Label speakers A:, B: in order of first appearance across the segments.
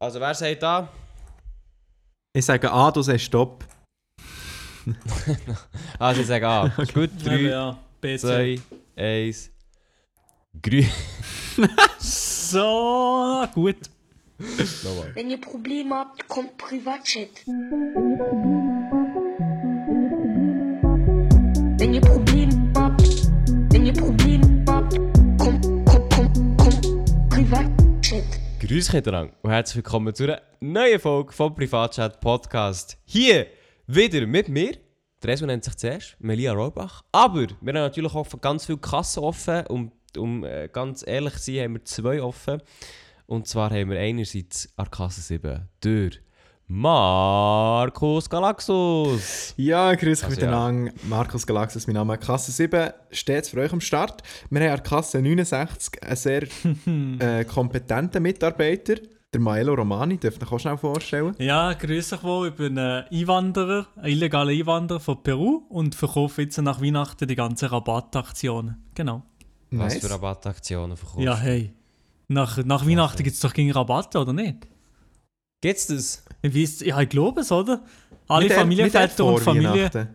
A: Also, wer sagt da?
B: Ich sage A, du sagst Stopp.
A: Also, ich sage A. Ist gut,
C: Ja,
A: 3,
C: ja. BC.
A: 2, 1. Grün.
C: So, gut.
D: Wenn ihr Probleme habt, kommt Privatchat. Wenn ihr Probleme Privatchat.
A: Grüß miteinander und herzlich willkommen zu einer neuen Folge vom Privatchat Podcast. Hier wieder mit mir. Der nennt sich zuerst Melia Rohrbach. Aber wir haben natürlich auch ganz viele Kassen offen. Und um äh, ganz ehrlich zu sein, haben wir zwei offen. Und zwar haben wir einerseits an der Kasse 7 durch Markus Galaxus.
B: Ja, grüß euch
A: Also,
B: miteinander. Markus Galaxus, mein Name. Kasse 7 steht für euch am Start. Wir haben an der Kasse 69 einen sehr äh, kompetenten Mitarbeiter. Der Maelo Romani, dürft ihr euch auch schnell vorstellen.
C: Ja, grüß euch wohl. Ich bin ein Einwanderer, ein illegaler Einwanderer von Peru und verkaufe jetzt nach Weihnachten die ganzen Rabattaktionen. Genau.
A: Was
B: Nice.
A: für Rabattaktionen verkaufst
C: Ja, hey. Nach, nach Weihnachten gibt es doch gegen Rabatte, oder nicht?
A: Gibt's das?
C: Weiss, ja, ich glaube es, oder? Alle
B: Nicht er-
C: Familienväter
B: nicht er
C: und Familie.
B: Weihnachten.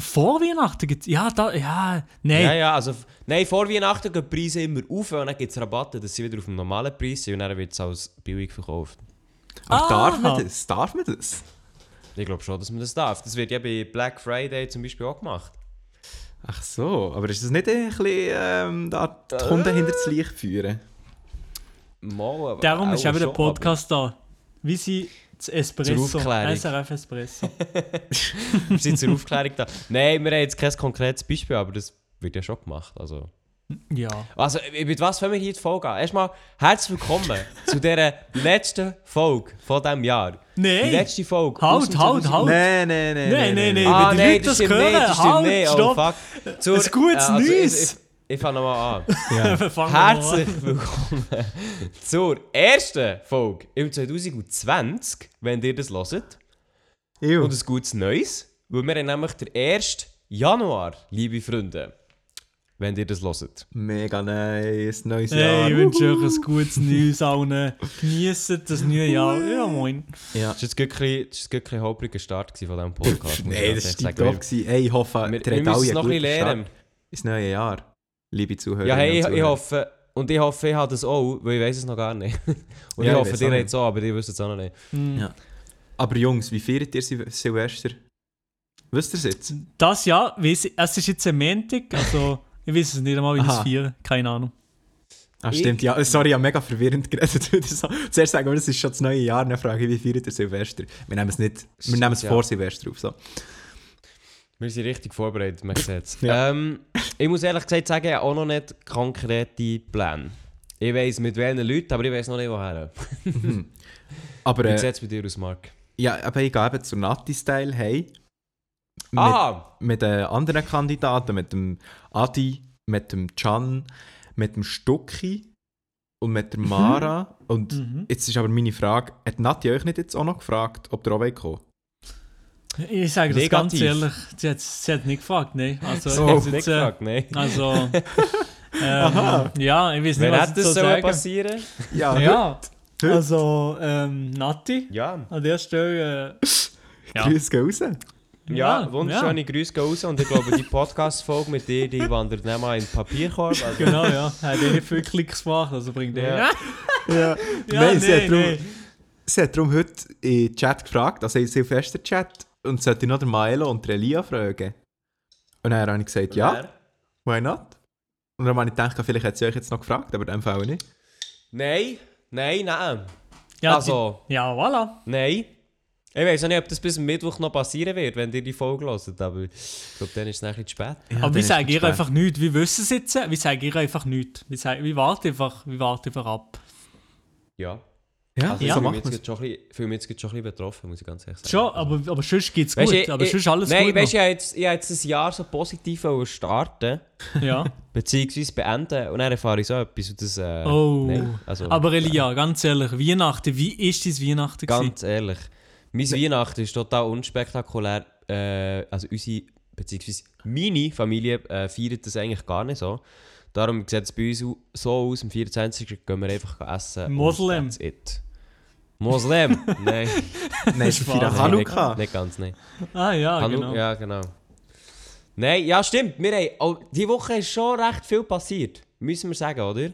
C: Vor Weihnachten gibt es. Ja, da, ja, nein.
A: Ja, ja, also nein, vor Weihnachten gehen die Preise immer auf und dann gibt es Rabatte, dass sie wieder auf dem normalen Preis sind und dann wird es als billig verkauft.
B: Aber darf
C: Aha.
B: man das? Darf man das?
A: Ich glaube schon, dass man das darf. Das wird ja bei Black Friday zum Beispiel auch gemacht.
B: Ach so, aber ist das nicht ein bisschen ähm, da die Kunden hinter das Licht führen?
A: Mal, aber
C: Darum ist eben der Podcast da. Wie sie das Espresso.
A: Zur Aufklärung.
C: SRF Espresso.
A: Wir sind zur Aufklärung da. Nein, wir haben jetzt kein konkretes Beispiel, aber das wird ja schon gemacht. Also,
C: ja.
A: also mit was wollen wir hier die Folge an? Erstmal herzlich willkommen zu dieser letzten Folge von diesem Jahr. Die
C: Nein!
A: letzte Folge.
C: Halt, halt,
A: 2000
C: halt.
B: Nein, nein, nein.
C: Nein, nein, nein.
A: Ah,
C: die
A: nein,
C: das
A: stimmt
C: hören,
A: nicht, das
C: halt,
A: nicht. Oh, fuck. Zur,
C: Ein gutes
A: also,
C: Neues.
A: Ich, fange nochmal an.
B: Ja.
C: Fangen wir an.
A: Herzlich willkommen zur ersten Folge im 2020, wenn ihr das hört.
B: Ew.
A: Und ein gutes Neues, weil wir haben nämlich den 1. Januar, liebe Freunde, wenn ihr das hört.
B: Mega nice, neues Jahr.
C: Hey, ich wünsche euch ein gutes Neues allen. Genießt das neue Jahr. Ja, moin.
B: Ja.
A: Das war wirklich ein bisschen holpriger Start gewesen von diesem Podcast. muss ich
B: Nein,
A: ganz
B: das
A: ehrlich
B: war
A: sagen.
B: top. gewesen. Ey, ich hoffe,
A: Wir, wir müssen es noch ein bisschen lernen.
B: Ins neue Jahr. Liebe Zuhörer.
A: Ja, hey, ich, ich hoffe, und ich hoffe, ich habe das auch, weil ich weiß es noch gar nicht. Und
B: Ja,
A: ich
B: ich
A: hoffe, ihr habt es auch, aber ihr wisst es auch noch nicht.
C: Hm.
B: Ja. Aber Jungs, wie feiert ihr Sil Silvester? Wisst ihr es jetzt?
C: Das ich, es ist jetzt ein Montag, also ich weiß es nicht einmal, wie ich das
B: Aha.
C: feiern. Keine Ahnung.
B: Ah,
A: Ich-
B: stimmt, ja. Sorry, ich habe mega verwirrend geredet. Zuerst sagen wir, es ist schon das neue Jahr, dann frage ich, wie feiert ihr Silvester? Wir nehmen es nicht, wir nehmen es
A: Ja.
B: vor Silvester auf. So.
A: Wir sind richtig vorbereitet, man sieht es.
B: Ja.
A: ähm, ich muss ehrlich gesagt sagen, ich habe auch noch nicht konkrete Pläne. Ich weiss mit welchen Leuten, aber ich weiß noch nicht woher.
B: Aber
A: Wie
B: äh,
A: sieht es bei dir aus, Marc?
B: ja, aber ich gehe eben zur Nati-Style hey. Mit,
A: Ah!
B: mit den anderen Kandidaten, mit dem Adi, mit dem Can, mit dem Stucki und mit der Mara. Und
C: Mhm.
B: jetzt ist aber meine Frage, hat Nati euch nicht jetzt auch noch gefragt, ob ihr auch kommen
C: Ich sage das ganz
A: Negativ.
C: ehrlich, sie hat, sie hat nicht gefragt, nein. Also,
B: So.
A: habe nicht
C: jetzt, äh,
A: gefragt, nein.
C: Also, ähm, ja, ich weiß nicht,
A: Wer
C: was
A: hat das
C: so sagen
A: passieren?
B: Ja,
C: Ja,
B: Heute?
C: also, ähm, Nati,
A: Ja.
C: an der Stelle, äh, ja.
B: Grüß gehen raus.
A: Ja,
C: Ja,
A: wunderschöne Grüße gehen raus und ich glaube, die Podcast-Folge mit dir, die wandert nicht mal in den Papierkorb. Also,
C: Genau, ja. Hat eh nicht viel Klicks gemacht, also bringt er.
A: Ja.
B: Ja.
C: Ja,
B: Nein, sie,
C: nee,
B: hat darum,
C: nee.
B: sie hat darum heute in den Chat gefragt, also in den Silvester-Chat, und sollte ich noch den Maelo und den Elia fragen. Und dann habe ich gesagt, ja, why not? Und dann habe ich gedacht, vielleicht hat sie euch jetzt noch gefragt, aber in dem Fall nicht.
A: Nein, nein, nein.
C: Ja,
A: also,
C: die, ja, voilà.
A: nein. Ich weiß auch nicht, ob das bis Mittwoch noch passieren wird, wenn ihr die Folge hört, aber ich glaube, dann ist es nachher zu spät.
B: Ja,
C: Aber wir sagen
B: es
C: ihr einfach nichts. Wir wissen es jetzt. Wir sagen ihr einfach nichts. Wir, sagen, wir warten einfach, wir warten einfach ab.
A: Ja.
B: Ja,
A: Also,
B: so
A: ich fühle mich
B: macht
A: jetzt schon ein bisschen- fühle mich jetzt gerade schon ein bisschen betroffen, muss ich ganz ehrlich sagen.
C: Schon, aber, aber sonst geht es gut.
A: du,
C: aber
A: ich-
C: sonst alles
A: Nein,
C: gut.
A: weißt du, ich habe jetzt, ich habe jetzt ein Jahr so positiv starten
C: ja.
A: beziehungsweise beenden und dann erfahre ich so etwas und das... Äh,
C: Oh.
A: nein, also,
C: Aber Elia, ganz ehrlich, Weihnachten, wie ist dein Weihnachten? gewesen?
A: Ganz ehrlich, mein Weihnachten ist total unspektakulär. Äh, also unsere, beziehungsweise meine Familie äh, feiert das eigentlich gar nicht so. Darum sieht es bei uns so aus, am 24. gehen wir einfach essen. und
C: Moslem.
A: that's it. Moslem? Nein.
B: Nein, ist.
A: Nein,
B: Hanukkah.
A: Nicht, nicht ganz, nein.
C: Ah ja,
A: Hanu-
C: genau.
A: Ja, genau. Nein, ja, stimmt. Wir haben, oh, die Woche ist schon recht viel passiert. Müssen wir sagen, oder?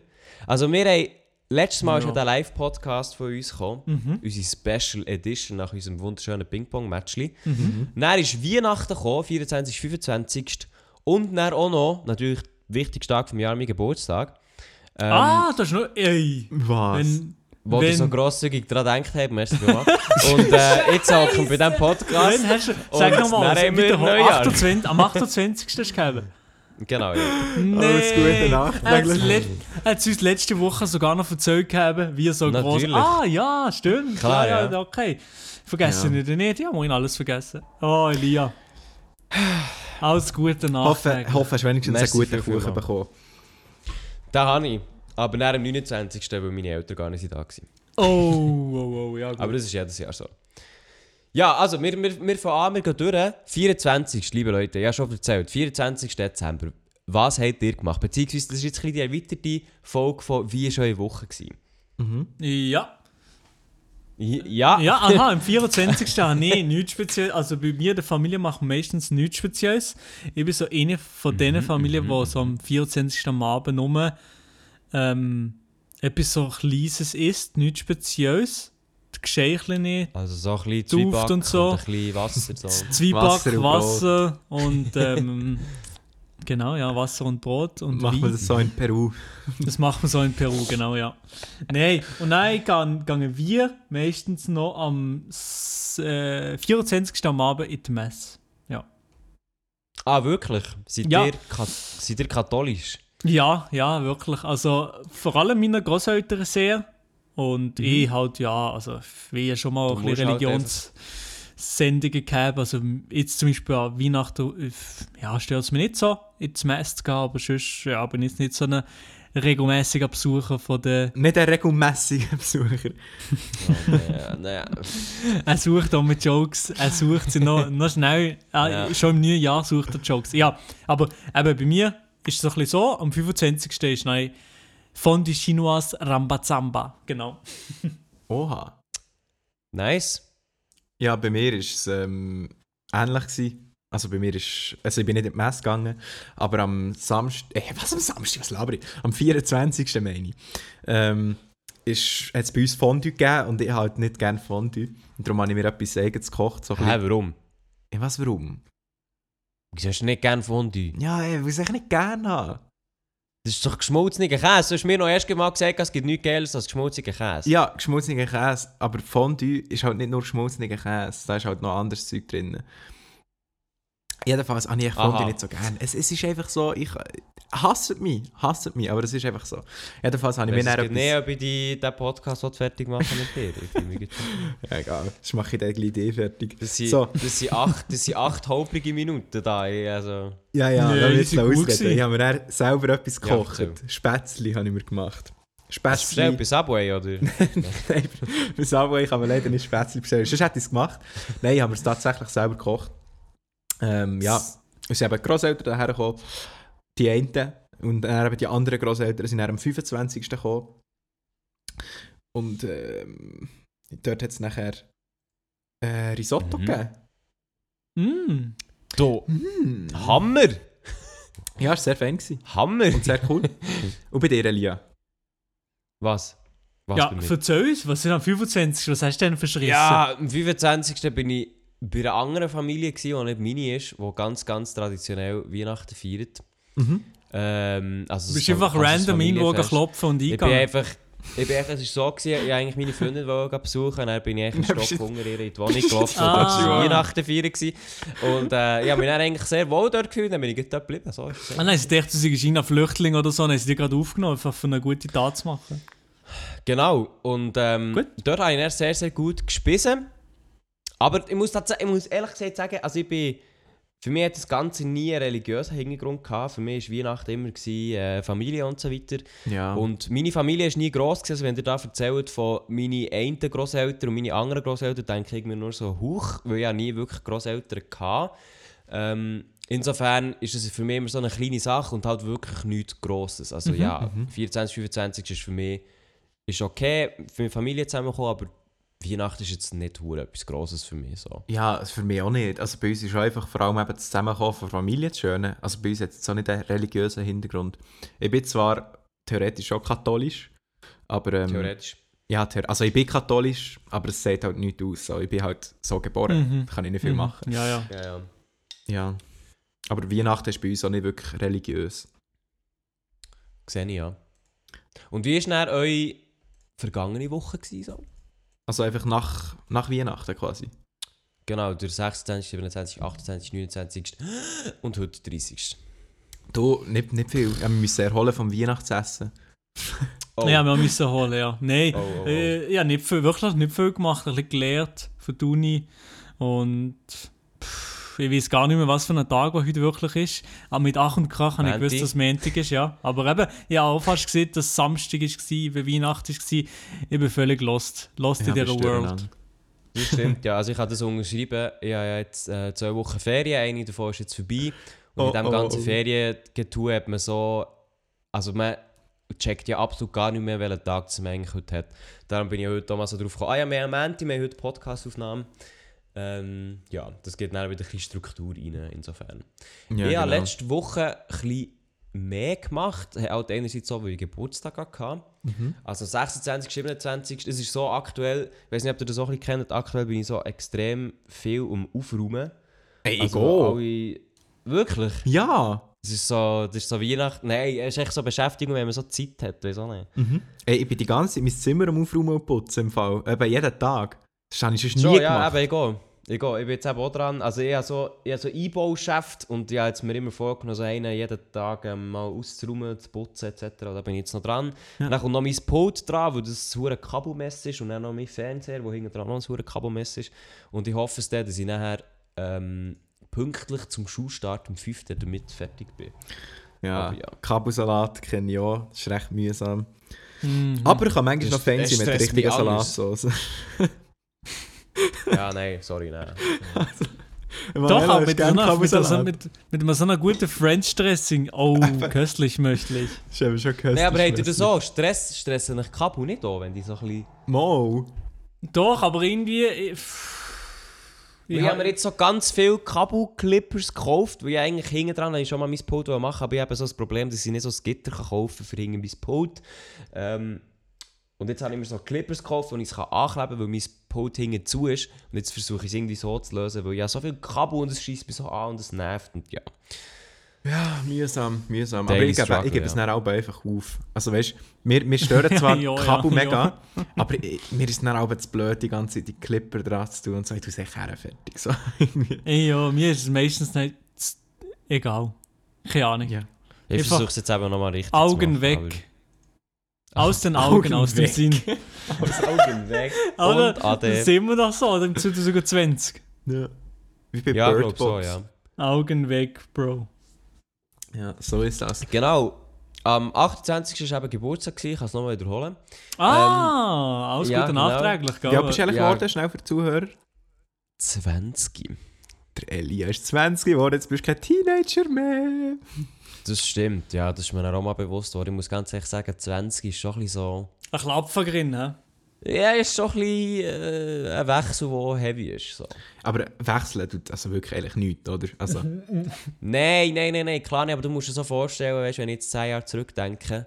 A: Also, wir haben. Letztes Mal ist
C: Ja.
A: ja der Live-Podcast von uns gekommen.
C: Mhm.
A: Unsere Special Edition nach unserem wunderschönen Ping-Pong-Matchli.
C: Mhm.
A: Dann ist Weihnachten gekommen, 24. 25. Und dann auch noch, natürlich, der wichtigste Tag vom Jahr, mein Geburtstag. Ähm,
C: ah, das ist noch. Ey.
B: Was?
C: Wenn,
A: wo
C: wenn-
A: so grosszügig daran gedacht habt, merci vielmals. Und äh, jetzt hocken wir bei diesem Podcast.
C: wenn hast du, sag nochmal,
A: dann haben wir
C: wiederhol,
A: Neujahr.
C: 28, am 28. hast du gegeben.
A: Genau, ja.
B: Alles Gute Nacht.
C: Er hat es uns letzte Woche sogar noch erzählt gegeben, wie er so groß.
A: Natürlich.
C: Ah, ja, stimmt.
A: Klar,
C: ja,
A: ja.
C: Okay. Vergessen
B: Ja.
C: ja. nicht. Ja, muss ich alles vergessen. Oh, Elia. Alles Gute
B: Hoffe,
C: Nachträge.
B: hoffe, hast du wenigstens
A: Merci
B: einen guten Kuchen bekommen.
A: Den habe ich. Aber nach dem 29. weil meine Eltern gar nicht da waren.
C: Oh, oh, oh, ja, gut.
A: Aber das ist jedes Jahr so. Ja, also wir, wir, wir fangen an, wir gehen durch. 24. liebe Leute, ja schon erzählt. 24. Dezember. Was habt ihr gemacht? Beziehungsweise, das ist jetzt ein die erweiterte Folge von «Wie war eure Woche?» gewesen.
C: ja.
A: Ja,
C: Ja, aha, am 24. habe ich nichts Spezielles. Also bei mir, der Familie macht meistens nichts Spezielles. Ich bin so eine von den Familien, die so am 24. am Abend nur ähm, etwas so Kleines isst, nichts Spezielles. Die Geschenke nicht.
A: Also so ein bisschen
C: Duft
A: Zwieback
C: und so.
A: ein bisschen Wasser. So.
C: Zwieback,
B: Wasser
C: Wasser,
B: und
C: und ähm, genau, ja, Wasser und Brot und
B: Machen wir das so in Peru.
C: Das machen wir so in Peru, genau, ja. Nein, und dann gehen, gehen wir meistens noch am äh, 24. am Abend in die Messe. Ja.
A: Ah, wirklich? Seid,
C: Ja.
A: ihr, seid ihr katholisch?
C: Ja, ja, wirklich. Also vor allem meine Großeltern sehr. Und ich halt, ja, also wie ja schon mal
A: Mhm. Du
C: ein bisschen
A: halt
C: Religionssendungen gehabt. Also jetzt zum Beispiel an Weihnachten, äh, ja, stört es mich nicht so, ins Mess zu gehen, aber sonst ja, bin ich jetzt nicht so ein regelmäßiger Besucher von der
B: Nicht ein regelmäßiger Besucher.
A: ja, naja.
C: Er sucht auch mit Jokes, er sucht sie noch, noch schnell, äh,
A: Ja.
C: schon im neuen Jahr sucht er Jokes. Ja, aber eben bei mir ist es so ein bisschen so, am 25. ist nein Fondue Chinoise Rambazamba, genau.
B: Oha.
A: Nice.
B: Ja, bei mir war es ähm, ähnlich. Gewesen. Also bei mir ist, also ich bin nicht in die Messe gegangen, aber am Samstag, äh, was am Samstag, was laber ich? Am 24. meine ich, ähm, ist, hat es bei uns Fondue gegeben und ich halt nicht gerne Fondue. Und darum habe ich mir etwas eigenes gekocht. So
A: Hä, warum?
B: ja, was, warum?
A: Wieso hast du nicht gerne Fondue?
B: Ja, ey, weil ich nicht gerne habe.
A: Das ist doch geschmolzener Käse. Du hast mir noch erst mal gesagt, es gibt nichts Geiles als geschmolzener Käse.
B: Ja, geschmolzener Käse, aber Fondue ist halt nicht nur geschmolzener Käse, da ist halt noch anderes Zeug drin. Jedenfalls habe ich Fondue
A: Aha.
B: nicht so gerne. Es, es ist einfach so, ich hasse mich, hasse mich, aber es ist einfach so. Jedenfalls habe ich mir dann
A: es nicht, ob ich die, den Podcast fertig machen mit dir. Ich.
B: Ja, egal, das mache ich dann gleich Idee fertig.
A: Das sind,
B: So.
A: das sind, acht, das sind acht holprige Minuten da. Also,
B: Ja, ja,
C: Nee, die
B: jetzt
C: sind gut
B: ausreden. Ich habe mir dann selber etwas
A: Ja,
B: gekocht.
A: erzähl.
B: Spätzli habe ich mir gemacht.
A: hast du
B: Spätzli.
A: bei Subway, oder?
B: Nein, bei Subway kann man leider nicht Spätzli bestellen. Sonst hätte ich es gemacht. Nein, ich habe es tatsächlich selber gekocht. Ähm, ja, es sind eben die Grosseltern daher gekommen. Die einen. Und dann eben die anderen Grosseltern sind dann am 25. gekommen. Und ähm, dort hat es nachher äh, Risotto
A: Mhm.
B: gegeben.
C: Mm.
A: Du,
B: Mm.
A: Hammer!
B: Ja, war sehr fein. gewesen.
A: Hammer!
B: Und sehr cool. Und bei dir, Elia?
A: Was? Was
C: Ja, erzähl uns, was ist am 25. Was hast du denn verschrissen?
A: Ja, am 25. bin ich bei einer anderen Familie, gewesen, die nicht meine ist, die ganz, ganz traditionell Weihnachten feiert.
B: Mhm.
A: Ähm, also
C: Du bist
A: so-
C: einfach
A: das
C: random irgendwo klopfen und
A: Ich bin einfach... Ich bin einfach, es war so, gewesen, ich eigentlich meine Freundin wollte besuchen und dann bin ich einen Stock Hunger in die Wohnung gelaufen
C: Ah.
A: und war Weihnachten feiern. gewesen. Und äh, ich habe mich dann eigentlich sehr wohl dort gefühlt, dann bin ich dort geblieben. So ist.
C: Ah, nein, sie dachten, du seist ein Flüchtling oder so, dann haben sie dich gerade aufgenommen, einfach für eine gute Tat zu machen.
A: Genau, und ähm,
C: Gut.
A: dort habe ich sehr, sehr gut gespissen. Aber ich muss, ich muss ehrlich gesagt sagen, also ich bin, für mich hat das Ganze nie einen religiösen Hintergrund gehabt. Für mich war Weihnachten immer gewesen, äh, Familie und so weiter.
B: Ja.
A: Und meine Familie ist nie gross gewesen. Also wenn ihr da erzählt von meinen einen Grosseltern und meinen anderen Grosseltern, denke ich mir nur so hoch, weil ich ja nie wirklich Grosseltern hatte. Ähm, insofern ist es für mich immer so eine kleine Sache und halt wirklich nichts Grosses. Also ja, 24, 25 ist für mich ist okay, für meine Familie zusammenkommen, aber Weihnachten ist jetzt nicht hure etwas Grosses für mich. So.
B: Ja, für mich auch nicht. Also bei uns ist einfach vor allem eben das Zusammenkommen von Familie das Schöne. Also bei uns hat es jetzt auch nicht einen religiösen Hintergrund. Ich bin zwar theoretisch auch katholisch, aber... Ähm,
A: Theoretisch.
B: Ja, also ich bin katholisch, aber es sieht halt nichts aus. So. Ich bin halt so geboren,
C: Mhm.
B: da kann ich nicht viel
C: Mhm.
B: machen.
C: Ja, ja.
A: Ja, ja.
B: Ja. Aber Weihnachten ist bei uns auch nicht wirklich religiös.
A: Sehe ich, ja. Und wie war dann eure vergangene Woche? Gewesen, so?
B: Also einfach nach, nach Weihnachten quasi.
A: Genau, der 26., 27., 28., 29. und heute 30.
B: Du, nicht, nicht viel. Ja, wir müssen erholen vom Weihnachtsessen.
A: Oh.
C: Ja, wir müssen holen, ja. Nein,
A: Oh, oh, oh.
C: Äh, ja, nicht viel, wirklich nicht viel gemacht, ein bisschen gelernt von der Uni und pff, ich weiß gar nicht mehr, was für ein Tag heute wirklich ist. Aber mit Ach und Krach habe ich gewusst, dass es Montag ist, ja. Aber eben, ich habe auch fast gesehen, dass es Samstag war, wie Weihnachten war. Ich bin völlig lost. Lost in dieser World.
A: Das stimmt, ja. Also ich habe das unterschrieben. Ich habe ja jetzt äh, zwei Wochen Ferien, eine davon ist jetzt vorbei. Und
B: Oh,
A: in diesem
B: oh,
A: ganzen
B: oh.
A: Feriengetue hat man so... Also man checkt ja absolut gar nicht mehr, welchen Tag man eigentlich heute hat. Darum bin ich heute auch mal so drauf gekommen. Ah ja, wir haben Menti, wir haben heute Podcast-Aufnahmen. Ähm, ja, das geht dann wieder ein bisschen Struktur rein, insofern.
B: Ja,
A: ich habe
B: genau.
A: letzte Woche ein bisschen mehr gemacht. Habe Auch einerseits so, weil ich Geburtstag hatte.
B: Mhm.
A: Also 26, 27, das ist so aktuell, ich weiß nicht, ob ihr das auch ein bisschen kennt, aktuell bin ich so extrem viel um Aufräumen.
B: Ey, ich
A: Also alle, wirklich?
B: Ja.
A: Das ist so, das ist so Weihnachten, nein, es ist echt so Beschäftigung, wenn man so Zeit hat, weiß auch nicht.
B: Ey, ich bin die ganze Zeit mein Zimmer am Aufräumen und putzen im Fall. Eben jeden Tag. Das habe ich sonst
A: So,
B: nie
A: ja,
B: gemacht.
A: eben, ich gehe. Ich, gehe. ich bin jetzt eben auch dran. Also ich habe so, ich habe so Einbaugeschäft und ich habe jetzt mir immer vorgenommen, so einen jeden Tag ähm, mal auszuräumen, zu putzen etc. Da bin ich jetzt noch dran. Dann kommt noch mein Pult dran, weil das ein hure Kabelmess ist und dann noch mein Fernseher, wo hinten dran noch ein hure Kabelmess ist. Und ich hoffe es dann, dass ich nachher ähm, pünktlich zum Schulstart am 5. damit fertig bin.
B: ja.
A: Aber ja.
B: Kabelsalat kenne ich auch. Das ist recht mühsam.
C: Mhm.
B: Aber ich kann manchmal
A: Das-
B: noch Fan
A: das
B: sein mit der richtigen. Salatsauce.
A: Ja, nein, sorry, nein.
C: Doch, aber mit, einer, mit, so, mit, mit so einer guten French-Dressing. Oh, köstlich, möchtlich.
B: Das ist eben schon gehört.
A: Nein, aber habt ihr das auch? Stress, stressen euch Kabel nicht an, wenn die so ein bisschen...
B: Mo.
C: Doch, aber irgendwie... Ich,
A: Ich, habe mir jetzt so ganz viele Kabelclippers gekauft, weil ich eigentlich hinten dran ich schon mal mein Pult machen aber ich habe so das Problem, dass ich nicht so ein Gitter kaufen kann für hinten mein Pult. Ähm, und jetzt habe ich mir so Clippers gekauft, die ich es ankleben kann, weil mein Pult hinten zu ist. Und jetzt versuche ich es irgendwie so zu lösen, weil ich habe so viel Kabel und es schießt mich so an und es nervt. Und ja.
B: Ja, mühsam, mühsam.
A: Daily
B: aber ich gebe, ich gebe es
A: ja.
B: dann auch einfach auf. Also weißt du, wir, wir stören zwar
C: Ja, ja,
B: Kabel
C: ja.
B: mega, aber ich, mir ist dann auch zu blöd, die ganze Zeit die Clipper dran zu tun und so, ich tue es echt fertig. So,
C: ja, mir ist es meistens nicht egal. Keine Ahnung.
B: ja.
A: Ich versuche es jetzt eben nochmal richtig
C: Augen
A: zu machen.
C: weg. Aus den Augen,
B: Augen
C: aus dem
B: weg.
C: Sinn.
A: Aber Augen weg.
C: Oder?
A: Und Ade.
C: Das sehen wir doch so, im 2020.
B: ja. Wie bei
A: Ja, ich
B: Bird
A: glaube
B: Box.
A: so, ja.
C: Augen weg, Bro.
B: ja, so ist das.
A: Genau. Am 28. war eben Geburtstag, gewesen, ich kann es nochmal wiederholen.
C: Ah, alles
A: ja,
C: gut
A: genau.
C: nachträglich, gell?
B: Ja, bist du eigentlich
A: Ja.
B: geworden, schnell für die Zuhörer?
A: 20.
B: Der Elia ist 20 geworden, jetzt bist du kein Teenager mehr.
A: Das stimmt, ja, das ist mir auch mal bewusst geworden. Ich muss ganz ehrlich sagen, 20 ist schon ein bisschen so...
C: Ein Klapfer drin, hä?
A: Ja, ist schon ein bisschen äh, ein Wechsel, der heavy ist. So.
B: Aber wechseln tut also wirklich eigentlich nichts, oder? Also,
A: Nein, nein, nein, nein, klar nicht, aber du musst dir so vorstellen, weißt, wenn ich jetzt 10 Jahre zurückdenke.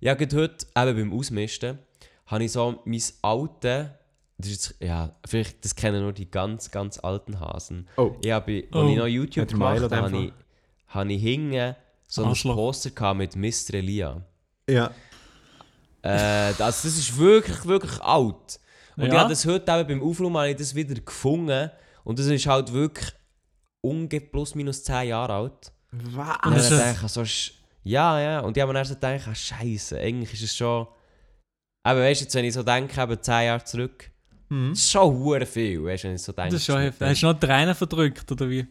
A: Ja, gerade heute, eben beim Ausmisten, habe ich so mein alte... Das ist jetzt, ja, vielleicht, das kennen nur die ganz, ganz alten Hasen.
B: oh,
A: Ich habe,
C: Oh.
A: als ich noch YouTube
B: Milo
A: gemacht habe, habe ich, habe ich hinten so ein
C: Arschloch.
A: Poster gehabt mit Mr. Elia.
B: ja.
A: Äh, das, das ist wirklich, wirklich alt. Und ich
C: Ja?
A: habe das heute eben beim Aufräumen habe ich das wieder gefunden. Und das ist halt wirklich ungefähr plus minus 10 Jahre alt. Und
B: Was?
A: dann dachte ich so, sch- ja, ja. Und ich habe mir dann so gedacht, ah, Scheiße, eigentlich ist es schon. Aber weißt du, jetzt, wenn ich so denke, eben 10 Jahre zurück,
B: Hm?
A: das ist schon hure viel, weißt du, wenn ich so denke.
C: Das ist schon heftig. Hast du noch Tränen verdrückt, oder wie?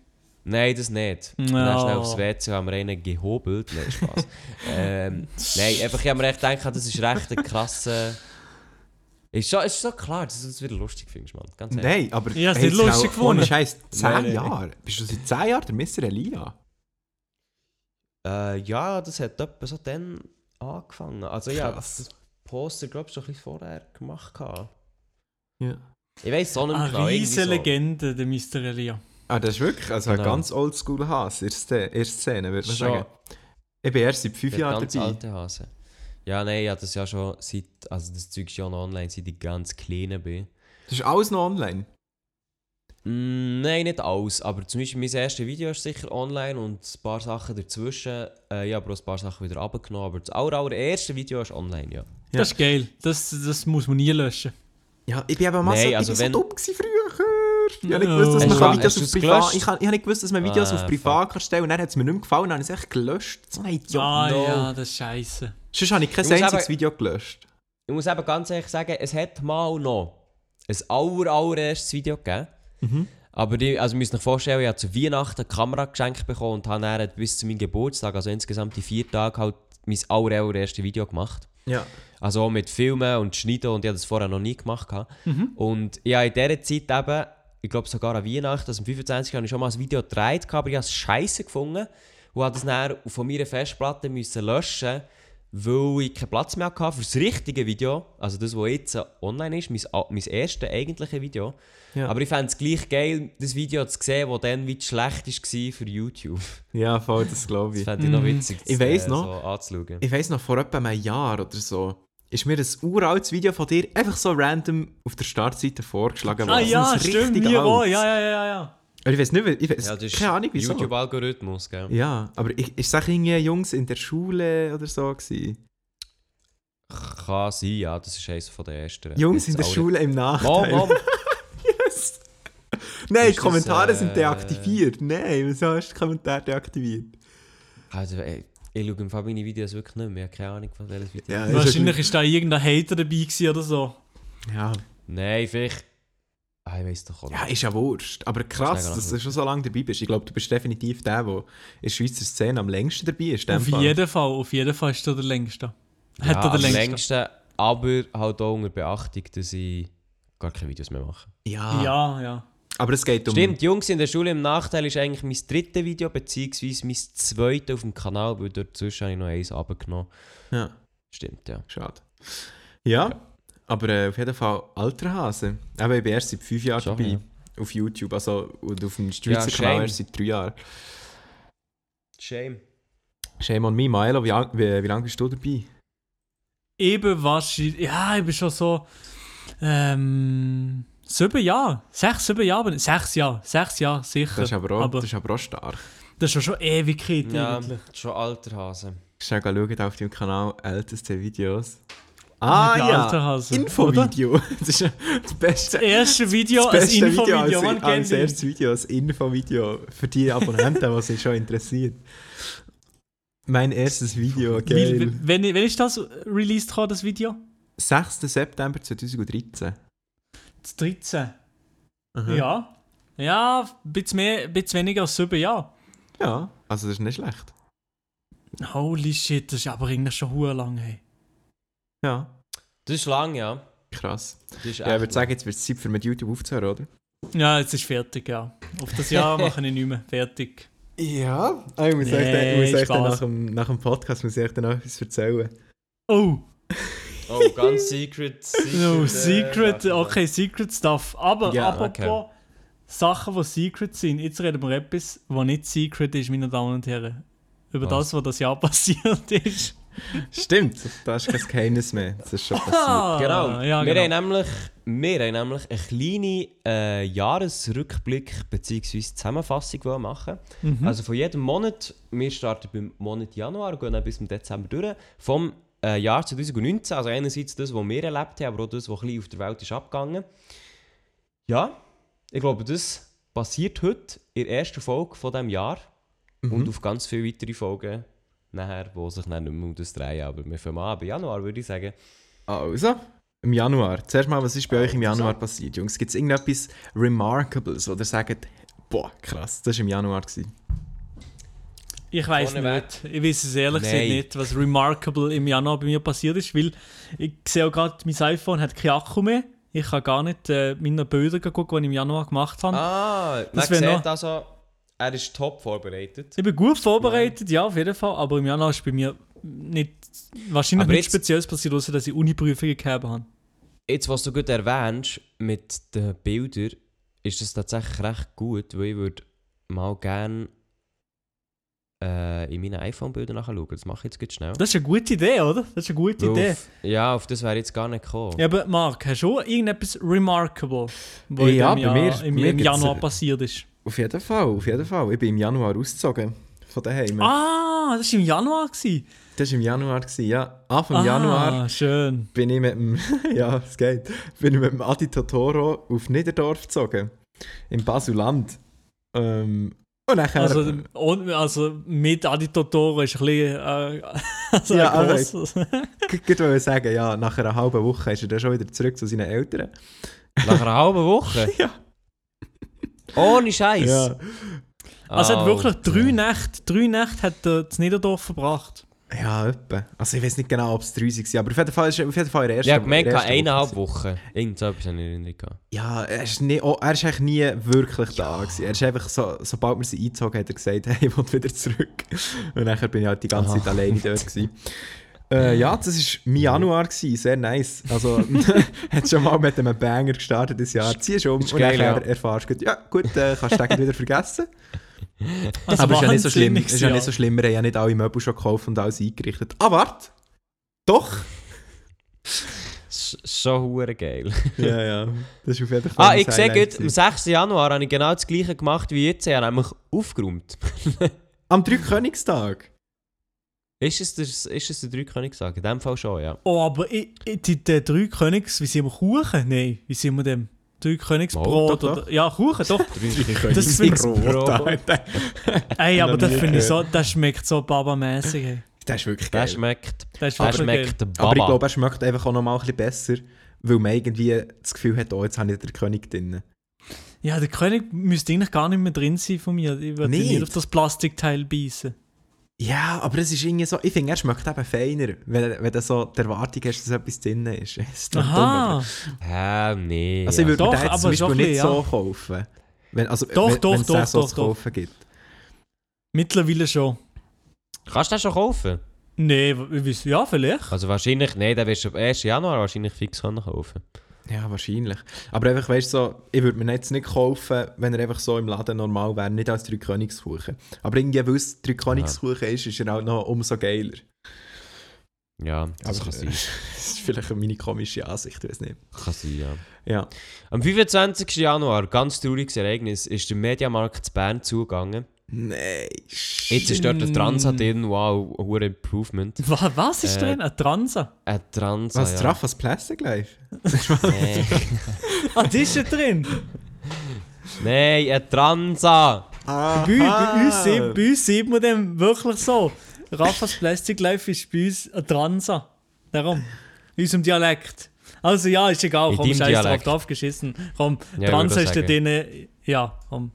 A: Nein, das nicht.
C: Ja.
A: dann schnell aufs WC haben wir einen gehobelt. Nein, Spaß. ähm, nein, einfach, ich habe mir echt gedacht, das ist recht ein krasser. Ist schon, ist schon klar, dass du das wieder lustig findest, Mann. Ganz ehrlich.
B: Nein, aber
C: Ich hab's
B: hey,
C: nicht lustig gefunden.
B: Scheiß, 10
A: Nein, nein.
B: Jahre? Bist du seit 10 Jahren der Mr. Elia?
A: Äh, ja, das hat etwa so dann angefangen. Also ja, das Poster, glaube ich, schon ein bisschen vorher gemacht.
B: Ja.
A: Ich weiß auch nicht mehr
C: Eine
A: genau.
C: riesige
A: so.
C: Legende, der Mr. Elia.
B: Ah, das ist wirklich also ein
A: Genau.
B: ganz oldschool Hase in der Szene- würde man
A: Schon.
B: sagen. Ich bin erst seit fünf Jahren
A: ganz
B: dabei.
A: alte Hase. Ja, nein, ja, das ja schon seit, also das Zeug ist ja noch online, seit ich ganz klein bin.
B: Das ist alles noch online.
A: Mm, nein, nicht alles, aber zum Beispiel mein erstes Video ist sicher online und ein paar Sachen dazwischen. Äh, ich habe aber auch ein paar Sachen wieder abgenommen, aber das aller, allererste Video ist online, ja.
B: Ja.
C: Das ist geil. Das, das muss man nie löschen.
B: Ja, ich bin aber mal
A: Nein,
B: so,
A: also
B: ich so dumm früher. Ich habe nicht gewusst, dass man Videos
A: du
B: auf privat... Ich habe ich habe nicht gewusst, dass man Videos
A: Ah,
B: auf privat kann stellen und dann hat es mir nicht mehr gefallen, dann habe ich es echt gelöscht. So ein Idiot.
C: ah
A: no.
C: ja, das ist scheiße.
B: Sonst habe ich kein einziges Video gelöscht.
A: Ich muss eben ganz ehrlich sagen, es hat mal noch ein aller, allererstes Video gegeben.
B: Mhm.
A: Aber die, also ihr müsst euch vorstellen, ich habe zu Weihnachten eine Kamera geschenkt bekommen und habe dann bis zu meinem Geburtstag, also insgesamt die vier Tage, halt mein aller, allererstes Video gemacht.
B: Ja.
A: Also auch mit Filmen und Schneiden und ich habe das vorher noch nie gemacht. gehabt. Und ich habe in dieser Zeit eben, ich glaube sogar an Weihnachten, also am 25. habe ich schon mal ein Video gedreht, aber ich habe es scheiße gefunden und habe das dann von meiner Festplatte müssen löschen weil ich keinen Platz mehr hatte für das richtige Video, also das, was jetzt online ist, mein, mein erstes eigentliche Video.
B: Ja.
A: Aber ich fände es gleich geil, das Video zu sehen, das dann wie schlecht war für YouTube.
B: Ja, voll, das glaube
A: Das
B: ich.
A: fände ich noch
C: Mhm.
A: witzig,
B: Ich
A: zu-
B: weiss
A: äh,
B: noch.
A: so anzuschauen.
B: Ich weiss noch, vor etwa einem Jahr oder so, ist mir ein uraltes Video von dir einfach so random auf der Startseite vorgeschlagen
C: Ah
B: worden.
C: ja,
B: ein
C: stimmt, mir auch. Ja, ja, ja, ja.
B: Aber Ich weiß nicht, wie- ich weiss,
A: Ja, das
B: keine Ahnung wieso.
A: YouTube-Algorithmus, gell?
B: Ja, aber ich, ist auch irgendwie Jungs in der Schule oder so gewesen?
A: Kann sein, ja, das ist eines von den ersten.
B: Jungs
A: Jetzt
B: in der Schule im
A: Mom,
B: Nachteil.
A: Mom.
B: Yes. Nein,
A: Ist das,
B: Kommentare
A: äh,
B: sind deaktiviert. Nein, wieso hast du die Kommentare deaktiviert?
A: Also, ey, ich schaue im Fall meine Videos wirklich nicht mehr. Ich habe keine Ahnung, von welches Video.
B: Ja, ist
C: Wahrscheinlich ist da irgendein Hater dabei oder so.
B: Ja,
A: Nein, vielleicht. Ah, ich weiß doch auch nicht.
B: ja, ist ja wurscht. Aber krass,
A: Ist
B: dass du schon so lange dabei bist. Ich glaube, du bist definitiv der, der in der Schweizer Szene am längsten dabei ist.
C: Auf
B: Fall.
C: jeden Fall, auf jeden Fall ist er der längste.
A: ja,
C: Hat er der längste.
A: längsten, aber halt auch unter Beachtung, dass ich gar keine Videos mehr mache.
B: Ja.
C: Ja, ja.
B: Aber es geht um...
A: Stimmt, Jungs in der Schule im Nachteil ist eigentlich mein drittes Video, beziehungsweise mein zweites auf dem Kanal, weil dazwischen habe ich noch eins abgenommen.
B: Ja,
A: Stimmt, ja.
B: schade. Ja, aber äh, auf jeden Fall alter Hase. Aber ich bin erst seit fünf Jahren
A: Schon,
B: dabei.
A: ja.
B: Auf YouTube, also und auf dem Schweizer
A: Ja,
B: Kanal erst seit drei Jahren.
A: Shame.
B: Shame on me, Milo, wie, wie, wie lange bist du dabei?
C: Eben wahrscheinlich. Ja, ich bin schon so. Ähm. Sieben Jahre. Sechs, sieben Jahre. Sechs Jahre. Sechs Jahre, sicher.
B: Das ist aber auch,
C: aber
B: das ist aber auch stark.
C: das ist ja schon Ewigkeit
A: Ja,
C: eigentlich.
A: schon alter Hase.
B: Schau schauen auf deinem Kanal älteste Videos. Ah
C: Der
B: ja, Infovideo. Das ist das beste,
C: Das erste Video,
B: das
C: ein
B: beste Video
C: Infovideo,
B: als,
C: man
B: als
C: ihn.
B: erstes Video, als Infovideo für die Abonnenten, was sich schon interessiert. Mein erstes Video, geil.
C: wenn, wenn ist das released das Video?
B: 6. September 2013.
C: Das 13.
B: Aha.
C: Ja. Ja, ein bisschen, mehr, ein bisschen weniger als sieben Jahre.
B: Ja, also das ist nicht schlecht.
C: Holy shit, das ist aber irgendwie schon hure lang, hey.
B: Ja,
A: Das ist lang, ja.
B: krass.
A: Das ist
B: Ja, ich würde sagen, jetzt wird es Zeit für mit YouTube aufzuhören, oder?
C: Ja, jetzt ist fertig, ja. Auf das Jahr mache ich nicht mehr. Fertig.
B: Ja, ah, ich muss
C: Nee,
B: euch, dann- ich muss euch dann nach, dem, nach dem Podcast muss ich euch dann noch etwas erzählen.
C: Oh,
A: Oh, ganz secret. secret
C: no,
A: äh,
C: Secret,
A: Sachen.
C: okay, Secret Stuff. Aber
B: Ja,
C: apropos
A: okay.
C: Sachen, die Secret sind, jetzt reden wir etwas, was nicht Secret ist, meine Damen und Herren. Über
A: Was?
C: das, was das Jahr passiert ist.
B: Stimmt, das ist kein Geheimnis mehr. Das ist schon passiert.
C: Ah,
A: Genau.
C: ja,
A: wir,
C: genau.
A: Haben nämlich, wir haben nämlich eine kleine äh, Jahresrückblick bzw. Zusammenfassung machen.
C: Mhm.
A: Also von jedem Monat, wir starten beim Monat Januar und gehen dann bis zum Dezember durch, vom äh, Jahr 2019, also einerseits das, was wir erlebt haben, aber auch das, was ein bisschen auf der Welt ist abgegangen. Ja, ich glaube, das passiert heute in der ersten Folge von diesem Jahr
B: Mhm.
A: und auf ganz viele weitere Folgen nachher, die sich dann nicht mehr um das drehen. Aber wir fangen an, bei Januar würde ich sagen.
B: Also, im Januar. Zuerst mal, was ist bei euch im
A: Also.
B: Januar passiert, Jungs? Gibt es irgendetwas Remarkables oder sagt, boah, krass, das war im Januar. Gewesen.
C: Ich weiß nicht. Ich weiß es ehrlich gesagt nicht, was remarkable im Januar bei mir passiert ist, weil ich sehe auch gerade, mein iPhone hat keinen Akku mehr. Ich kann gar nicht äh, meine Bilder gucken, die ich im Januar gemacht habe.
A: Ah, man
C: Das wär
A: sieht
C: noch-
A: also, er ist top vorbereitet.
C: Ich bin gut vorbereitet, ja, auf jeden Fall, aber im Januar ist bei mir nicht, wahrscheinlich
A: Aber
C: nichts
A: jetzt-
C: Spezielles passiert, außer dass ich Uni-Prüfungen gehabt habe.
A: jetzt, was du gut erwähnst, mit den Bildern, ist das tatsächlich recht gut, weil ich würde mal gerne äh, in meinen iPhone-Bildern nachschauen. Das mache ich jetzt gut schnell.
C: Das ist eine gute Idee, oder? Das ist eine gute
A: Weil
C: Idee.
A: Auf, ja, auf das wäre ich jetzt gar nicht gekommen.
C: Ja, aber Marc, hast du auch irgendetwas Remarkable, was
B: Ja, mir-
C: im,
B: mir
C: im
B: gibt's,
C: Januar passiert ist?
B: Auf jeden Fall, auf jeden Fall. Ich bin im Januar ausgezogen von daheim.
C: Ah, das war im Januar. Gewesen.
B: Das war im Januar, gewesen, ja. Anfang
C: ah,
B: Januar
C: schön.
B: bin ich mit dem, ja, es geht, bin ich mit dem Adi Totoro auf Niederdorf gezogen. Im Basuland. Ähm, und nachher...
C: Also, und, also mit Adi Totoro ist ein bisschen äh, also
B: Ja,
C: ein
B: aber-
C: grosses-
B: ich wollte sagen, ja, nach einer halben Woche ist er dann schon wieder zurück zu seinen Eltern.
A: Nach einer halben Woche?
B: Ja.
A: Ohne Scheiß.
B: Ja.
C: Also er hat wirklich drei Nächte, drei Nächte hat er in Niederdorf verbracht.
B: Ja, etwa. Also ich weiß nicht genau, ob es drei waren, aber auf jeden Fall ist auf jeden Fall in der ersten
A: Ja, gemerkt, eineinhalb
B: Woche
A: Wochen. Irgend so etwas habe ich in Erinnerung gehabt.
B: Ja, er ist, nie, oh, er ist eigentlich nie wirklich da. Gewesen. Er ist einfach so, sobald wir sie eingezogen hat er gesagt, hey, ich will wieder zurück. Und nachher bin ich halt die ganze Zeit
A: Ah.
B: alleine dort. Gewesen. Äh, ja, das war mein Januar, gewesen, sehr nice. Also, hat schon mal mit einem Banger gestartet das Jahr. Ziehst um
A: Ist
B: und
A: geil,
B: nachher
A: ja.
B: erfahrst du, ja gut, äh, kannst du den wieder vergessen.
C: Also
B: Aber ist ja nicht so schlimm. Ist ja nicht so schlimm, wir haben ja nicht alle Möbel schon gekauft und alles eingerichtet. Ah, warte! Doch!
A: Das schon hure geil.
B: ja, ja. Das ist auf jeden Fall
A: Ah, ich sehe gut, am
B: gewesen.
A: 6. Januar habe ich genau das gleiche gemacht wie jetzt. Ich habe nämlich aufgeräumt.
B: Am Dreikönigstag.
A: Ist es der, ist es der Dreikönigstag? In dem Fall schon, ja.
C: Oh, aber ich, ich, die, die drei Königs, wie sind wir Kuchen? Nein, wie sind wir dem? Drei
B: Oh,
C: Königsbrot
B: doch,
C: oder. Ja, Kuchen, doch.
A: Drei
C: Das finde ich-
B: Brot, Alter.
C: Ey, aber das finde ich so, das schmeckt so babamäßig. ey.
B: Das ist wirklich geil.
A: schmeckt,
C: Das ist
A: schmeckt der Baba.
B: Aber ich glaube, er schmeckt einfach auch noch mal ein bisschen besser, weil man irgendwie das Gefühl hat, oh, jetzt habe ich den König drin.
C: Ja, der König müsste eigentlich gar nicht mehr drin sein von mir. Ich würde
B: Nicht?
C: nicht auf das Plastikteil beißen.
B: Ja, aber es ist irgendwie so, ich finde, er schmeckt eben feiner, wenn, wenn du so die Erwartung hast, dass etwas drin ist. Ist
C: Aha.
A: Hä, nee.
B: dumm. Also ich würde
C: Doch,
B: mir den jetzt zum Beispiel nicht
C: bisschen,
B: so kaufen. Wenn, also,
C: Doch,
B: wenn,
C: doch,
B: wenn es
C: doch,
B: so
C: doch,
B: kaufen gibt.
C: Mittlerweile schon.
A: Kannst du den schon kaufen?
C: Nee, w- ja, vielleicht.
A: Also wahrscheinlich, nee, den wirst du am 1. Januar wahrscheinlich fix können kaufen.
B: Ja, wahrscheinlich. Aber einfach, weißt so, ich würde mir jetzt nicht kaufen, wenn er einfach so im Laden normal wäre, nicht als Drei-Königskuchen. Aber irgendwie, weil es Drei-Königskuchen ist, ist er auch noch umso geiler.
A: Ja, das
B: Aber,
A: kann
B: äh,
A: sein.
B: das ist vielleicht meine komische Ansicht, ich weiß nicht.
A: Kann sein, ja.
B: Ja.
A: Am 25. Januar, ganz trauriges Ereignis, ist der Mediamarkt zu Bern zugegangen.
B: Nein.
A: Jetzt ist dort der Transa drin, wow, ein hoher Improvement.
C: Wa- Was ist
A: Äh,
C: drin? Ein Transa?
A: Ein Transa,
B: Was,
A: ja.
B: Traffas Plastic Life?
A: Nee.
C: Ah, das ist ja drin.
A: Nein, ein Transa!
B: Ah,
C: Bei, bei, uns, sieht- bei uns sieht man dem wirklich so. Raffas Plastic Life ist bei uns ein Transa. Darum. In unserem Dialekt. Also ja, ist egal,
A: In
C: komm, scheiß drauf, drauf geschissen. Komm,
A: Ja,
C: Transa ist da drin. Ja, komm.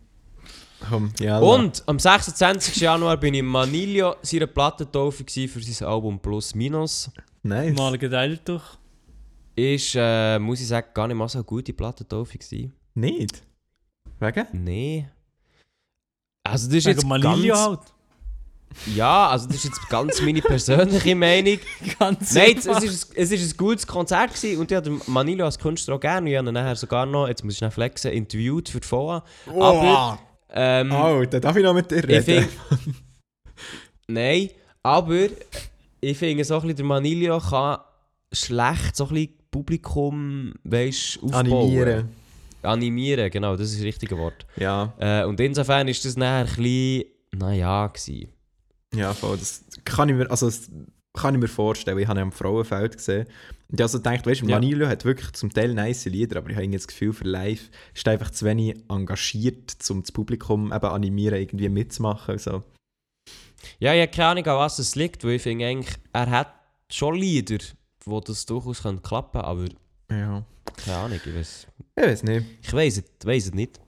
B: Ja.
A: Und am 26. Januar bin ich in Manilio seiner Plattentaufe für sein Album Plus Minus.
B: Nice.
C: Mal geteilt durch.
A: Ist, äh, muss ich sagen, gar nicht mal so eine gute Plattentaufe gewesen.
B: Nicht? Wegen?
A: Nee. Also das ist
C: Wegen
A: jetzt
C: Manilio
A: ganz...
C: halt.
A: Ja, also das ist jetzt ganz meine persönliche Meinung.
C: Ganz
A: Nein, es, es, ist, es ist ein gutes Konzert gewesen und ich den Manilo als Künstler auch gerne. Ich habe ihn nachher sogar noch, jetzt muss ich schnell flexen, interviewt für die VOA. Aber, ähm,
B: Alter, darf ich noch mit dir reden?
A: finde... Nein, aber ich finde so ein bisschen, der Manilio kann schlecht so ein bisschen Publikum, weißt, aufbauen.
B: Animieren.
A: Animieren, genau, das ist das richtige Wort.
B: Ja,
A: Äh, und insofern ist das nachher ein bisschen, naja, gewesen.
B: ja, voll. Das kann ich mir, also, kann ich mir vorstellen. Ich habe ihn am Frauenfeld gesehen. Und ich also gedacht, weißt du,
A: Ja.
B: Manilio hat wirklich zum Teil nice Lieder, aber ich habe das Gefühl, für live ist er einfach zu wenig engagiert, um das Publikum eben animieren, irgendwie mitzumachen. So.
A: Ja, ich habe keine Ahnung, an was es liegt, weil ich finde eigentlich, er hat schon Lieder, wo das durchaus klappen kann, aber
B: Ja.
A: keine Ahnung, ich weiß
B: Ich weiß nicht.
A: ich es, weiss es nicht.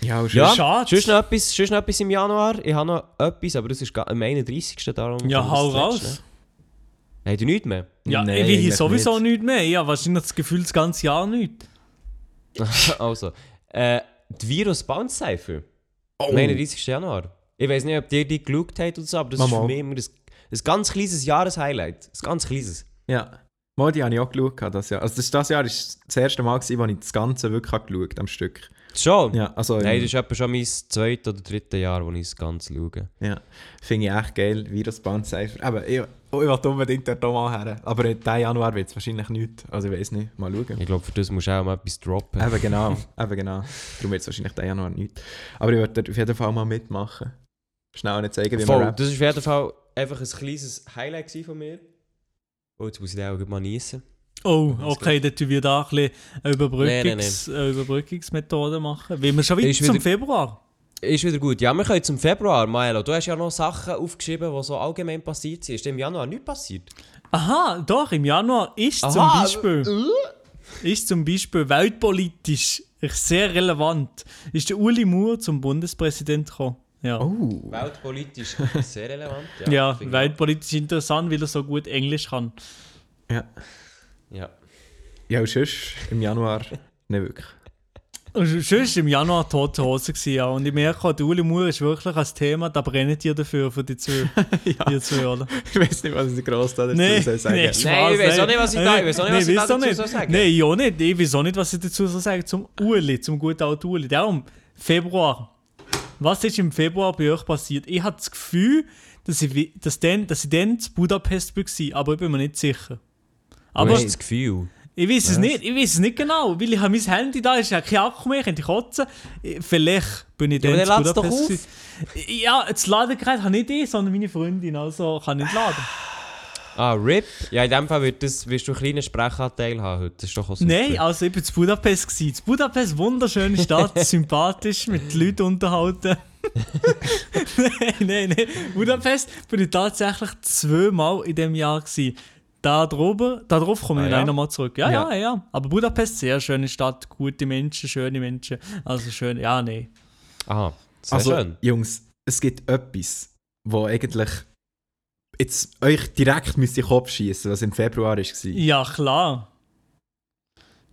B: Ja, und
A: Ja,
C: schade.
A: Sonst noch, etwas, sonst noch etwas im Januar? Ich habe noch etwas, aber das ist am 31. darum.
C: Ja,
A: das
C: hau raus.
A: ne? Hey, du nichts mehr?
C: Ja,
B: Nein,
C: ich will
B: eigentlich
C: sowieso
B: nicht.
C: nichts mehr. Ja, wahrscheinlich das Gefühl das ganze Jahr nicht.
A: also, äh, die Virus Bounce Cypher.
B: Oh.
A: Am 31. Januar. Ich weiß nicht, ob ihr die geschaut habt oder so, aber das ist
B: Mama.
A: für mich immer ein, ein ganz kleines Jahreshighlight. Ein ganz kleines.
B: Ja. Mal, die habe ich auch geschaut. Das Jahr. Also das, das Jahr war das erste Mal, gewesen, wo ich das Ganze wirklich habe geschaut habe, am Stück.
A: Schon?
B: Ja, also
A: Nein, das ist etwa schon mein zweites oder drittes Jahr, wo ich es ganz schaue.
B: ja, finde ich echt geil, Virusband Cypher. Aber ich, oh, ich will unbedingt dort auch mal her. Aber diesen Januar wird es wahrscheinlich nicht. Also ich weiß nicht, mal schauen.
A: Ich glaube, für das musst du auch mal etwas droppen.
B: Eben genau, eben genau. Darum wird es wahrscheinlich diesen Januar nicht. Aber ich werde auf jeden Fall mal mitmachen. Schnell nicht zeigen, wie man
A: Voll,
B: rappt.
A: das war auf jeden Fall einfach ein kleines Highlight von mir. Oh, jetzt muss ich den auch mal niesen.
C: Oh, okay, dann tun wir da ein bisschen eine
A: Nein,
C: Überbrückungs eine Überbrückungsmethode machen. Weil wir schon wieder
A: Ist
C: zum
A: wieder-
C: Februar.
A: Ist wieder gut. Ja, wir können zum Februar, Maelo. Du hast ja noch Sachen aufgeschrieben, die so allgemein passiert sind. Ist im Januar nichts passiert?
C: Aha, doch, im Januar ist zum
A: Aha,
C: Beispiel, ist zum Beispiel weltpolitisch sehr relevant, ist der Uli Moore zum Bundespräsident gekommen. Ja,
B: Oh,
A: Weltpolitisch sehr relevant.
C: ja,
A: ich
C: weltpolitisch interessant, weil er so gut Englisch kann.
B: ja.
A: Ja.
B: Ja, und sonst im Januar nicht wirklich.
C: Sonst war im Januar tote Hose. Gewesen, ja. Und ich merke der Uli Moore ist wirklich ein Thema, da brennt ihr dafür, für die zwei, die zwei oder?
B: Ich weiß nicht, was ich gross da dazu
C: Nee,
B: soll sagen
C: nee,
A: Nein, ich weiß auch nicht, was ich da- ich weiß auch nicht,
C: Nee,
A: was ich dazu
C: nicht.
A: soll sagen.
C: Nein, ich auch nicht. Ich weiß auch nicht, was ich dazu soll sagen zum Uli, zum guten alten Uli. Darum, Februar. Was ist im Februar bei euch passiert? Ich habe das Gefühl, dass ich, dass dann, dass ich dann zu Budapest war, aber ich bin mir nicht sicher.
A: Aber hast das Gefühl.
C: ich weiß es nicht, ich weiß es nicht genau, weil ich habe mein Handy da, ist ja kein Akku mehr, ich könnte kotzen. Ich- Vielleicht bin ich
A: Ja,
C: dann
A: dann lad's doch auf.
C: Ja, das Ladegerät habe nicht ich, sondern meine Freundin, also kann nicht laden.
A: Ah, RIP. Ja, in dem Fall wird das, wirst du einen kleinen Sprechanteil haben heute. Das ist doch auch super.
C: Nein, also ich war zu Budapest. Gewesen. Zu Budapest, wunderschöne Stadt, sympathisch, mit den Leuten unterhalten. nein, nein, nein. Budapest bin ich tatsächlich zweimal in diesem Jahr. Gewesen. Da drüber, da drauf komme ich
A: Ah,
C: gleich
A: ja?
C: nochmal zurück. Ja, ja,
B: Ja.
C: ja, Aber Budapest, sehr schöne Stadt, gute Menschen, schöne Menschen. Also schön, ja, nein.
A: Aha, sehr
B: Also,
A: schön.
B: Jungs, es gibt etwas, wo eigentlich jetzt euch direkt müsst in den Kopf schießen, was im Februar war.
C: Ja, klar.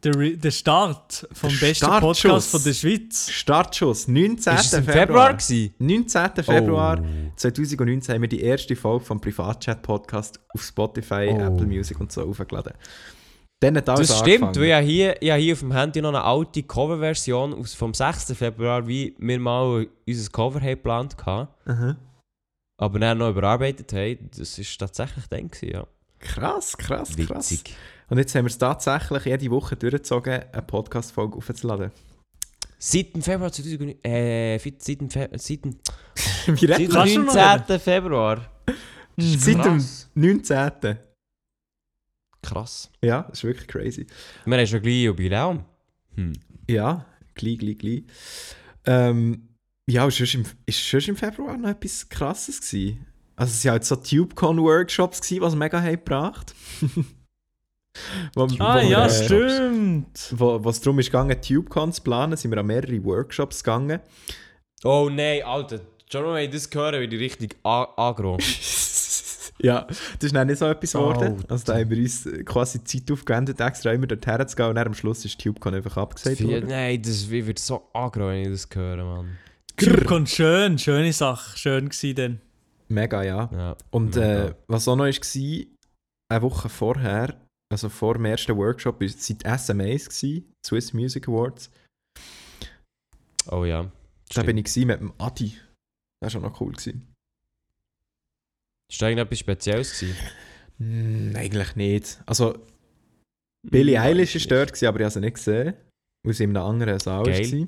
C: Der, der Start vom
B: Der
C: besten
B: Startschuss.
C: Podcast von der Schweiz.
B: Startschuss, 19.
A: Ist es im
B: Februar.
A: Februar gewesen?
B: 19. Februar
A: Oh.
B: 2019 haben wir die erste Folge vom Privatchat-Podcast auf Spotify,
A: Oh.
B: Apple Music und so aufgeladen. Dann hat alles
A: Das stimmt, weil ich hier, ich habe hier auf dem Handy noch eine alte Coverversion vom 6. Februar, wie wir mal unser Cover haben geplant hatten,
B: Aha.
A: aber dann noch überarbeitet haben. Das war tatsächlich dann, gewesen, ja.
B: Krass, krass, krass.
A: Witzig.
B: Und jetzt haben wir es tatsächlich jede Woche durchgezogen, eine Podcast-Folge aufzuladen.
A: Seit dem Februar 2009, äh, seit dem, Fe seit dem,
B: Wie
A: seit dem
C: Kannst du noch
A: 19. Februar.
B: Seit dem
A: Krass.
B: 19.
A: Krass.
B: Ja, das ist wirklich crazy.
A: Wir haben schon gleich Jubiläum. Hm.
B: Ja, gleich, gleich, gleich. Ähm, ja, ist schon, im, ist schon im Februar noch etwas Krasses gewesen. Also es waren halt so TubeCon-Workshops, was mega haben gebracht. wo,
C: Ah,
B: wo,
C: ja,
B: äh,
C: stimmt.
B: Wo, es darum ist gegangen, TubeCon zu planen, sind wir an mehrere Workshops gegangen.
A: Oh nein, Alter. Schon mal, wenn ich das höre, werde ich richtig a- aggro.
B: ja, das ist dann nicht so etwas geworden. Also da haben wir uns quasi Zeit aufgewendet, extra immer dorthin zu gehen und dann am Schluss ist TubeCon einfach abgesagt worden.
A: Nein, das wird so aggro, wenn ich das höre, Mann.
C: TubeCon, schön, schöne Sache, schön gewesen dann.
B: Mega, ja.
A: Ja.
B: Und
A: Mega.
B: äh, was auch noch war, eine Woche vorher, also vor dem ersten Workshop, war es die SMAs, gewesen, Swiss Music Awards.
A: Oh ja.
B: Da
A: Stimmt.
B: bin ich mit dem Adi. Das war schon noch cool. Gewesen.
A: Ist da irgendetwas Spezielles gewesen?
B: Hm, eigentlich nicht. Also, Billie
A: Hm,
B: Eilish war dort, gewesen, aber ich habe sie nicht gesehen, weil sie in einem anderen Saal
A: Geil.
B: war.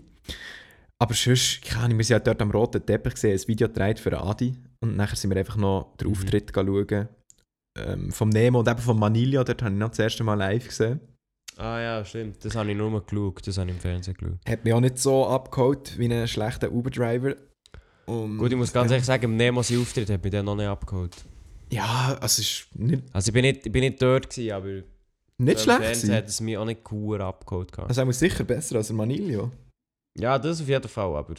B: Aber sonst, keine Ahnung, wir sind halt dort am roten Teppich gesehen, ein Video gedreht für Adi. Und nachher sind wir einfach noch den
A: Mhm.
B: Auftritt schauen. Ähm, vom Nemo und eben vom Manilio, dort habe ich noch das erste Mal live gesehen.
A: Ah ja, stimmt. Das habe ich nur mal geschaut. Das habe ich im Fernsehen geschaut.
B: Hat mich auch nicht so abgeholt wie einen schlechten Uber-Driver.
A: Gut, ich muss ganz
B: ja.
A: ehrlich sagen, im Nemo sein Auftritt hat mich dann noch nicht abgeholt.
B: Ja, also es ist nicht,
A: Also ich bin nicht, ich bin nicht dort gewesen, aber
B: nicht
A: im
B: schlecht
A: Fernsehen hat es mich auch nicht cool abgeholt. gehabt.
B: Also er muss sicher besser als Manilio.
A: Ja, das auf jeden Fall, aber...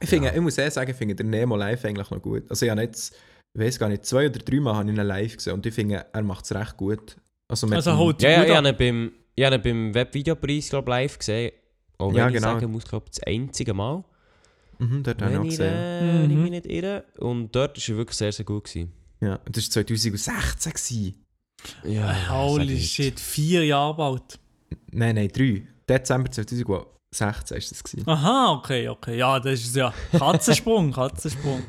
B: Ich, finde,
A: Ja.
B: ich muss eher sagen, ich finde den Nemo live eigentlich noch gut. Also ich habe jetzt, ich weiß gar nicht, zwei oder drei Mal habe ich ihn live gesehen und ich finde, er macht es recht gut. Also, mit
C: Also holt
A: Ja, ja, ich
C: ab.
A: habe ihn beim, ich habe ihn beim Webvideopreis glaub, live gesehen. Auch wenn
B: Ja,
A: ich
B: genau.
A: sagen muss, glaube das einzige Mal.
B: Mhm, dort habe ich auch
A: Wenn ich,
B: gesehen.
A: äh, wenn ich
C: Mhm.
A: mich nicht irre. Und dort war er wirklich sehr, sehr gut. Gewesen.
B: Ja, und das war 2016. Gewesen.
A: Ja,
C: Holy shit, vier Jahre bald.
B: Nein, nein, drei. Dezember 2016 ist das gewesen.
C: Aha, okay, okay. Ja, das ist ja Katzensprung, Katzensprung.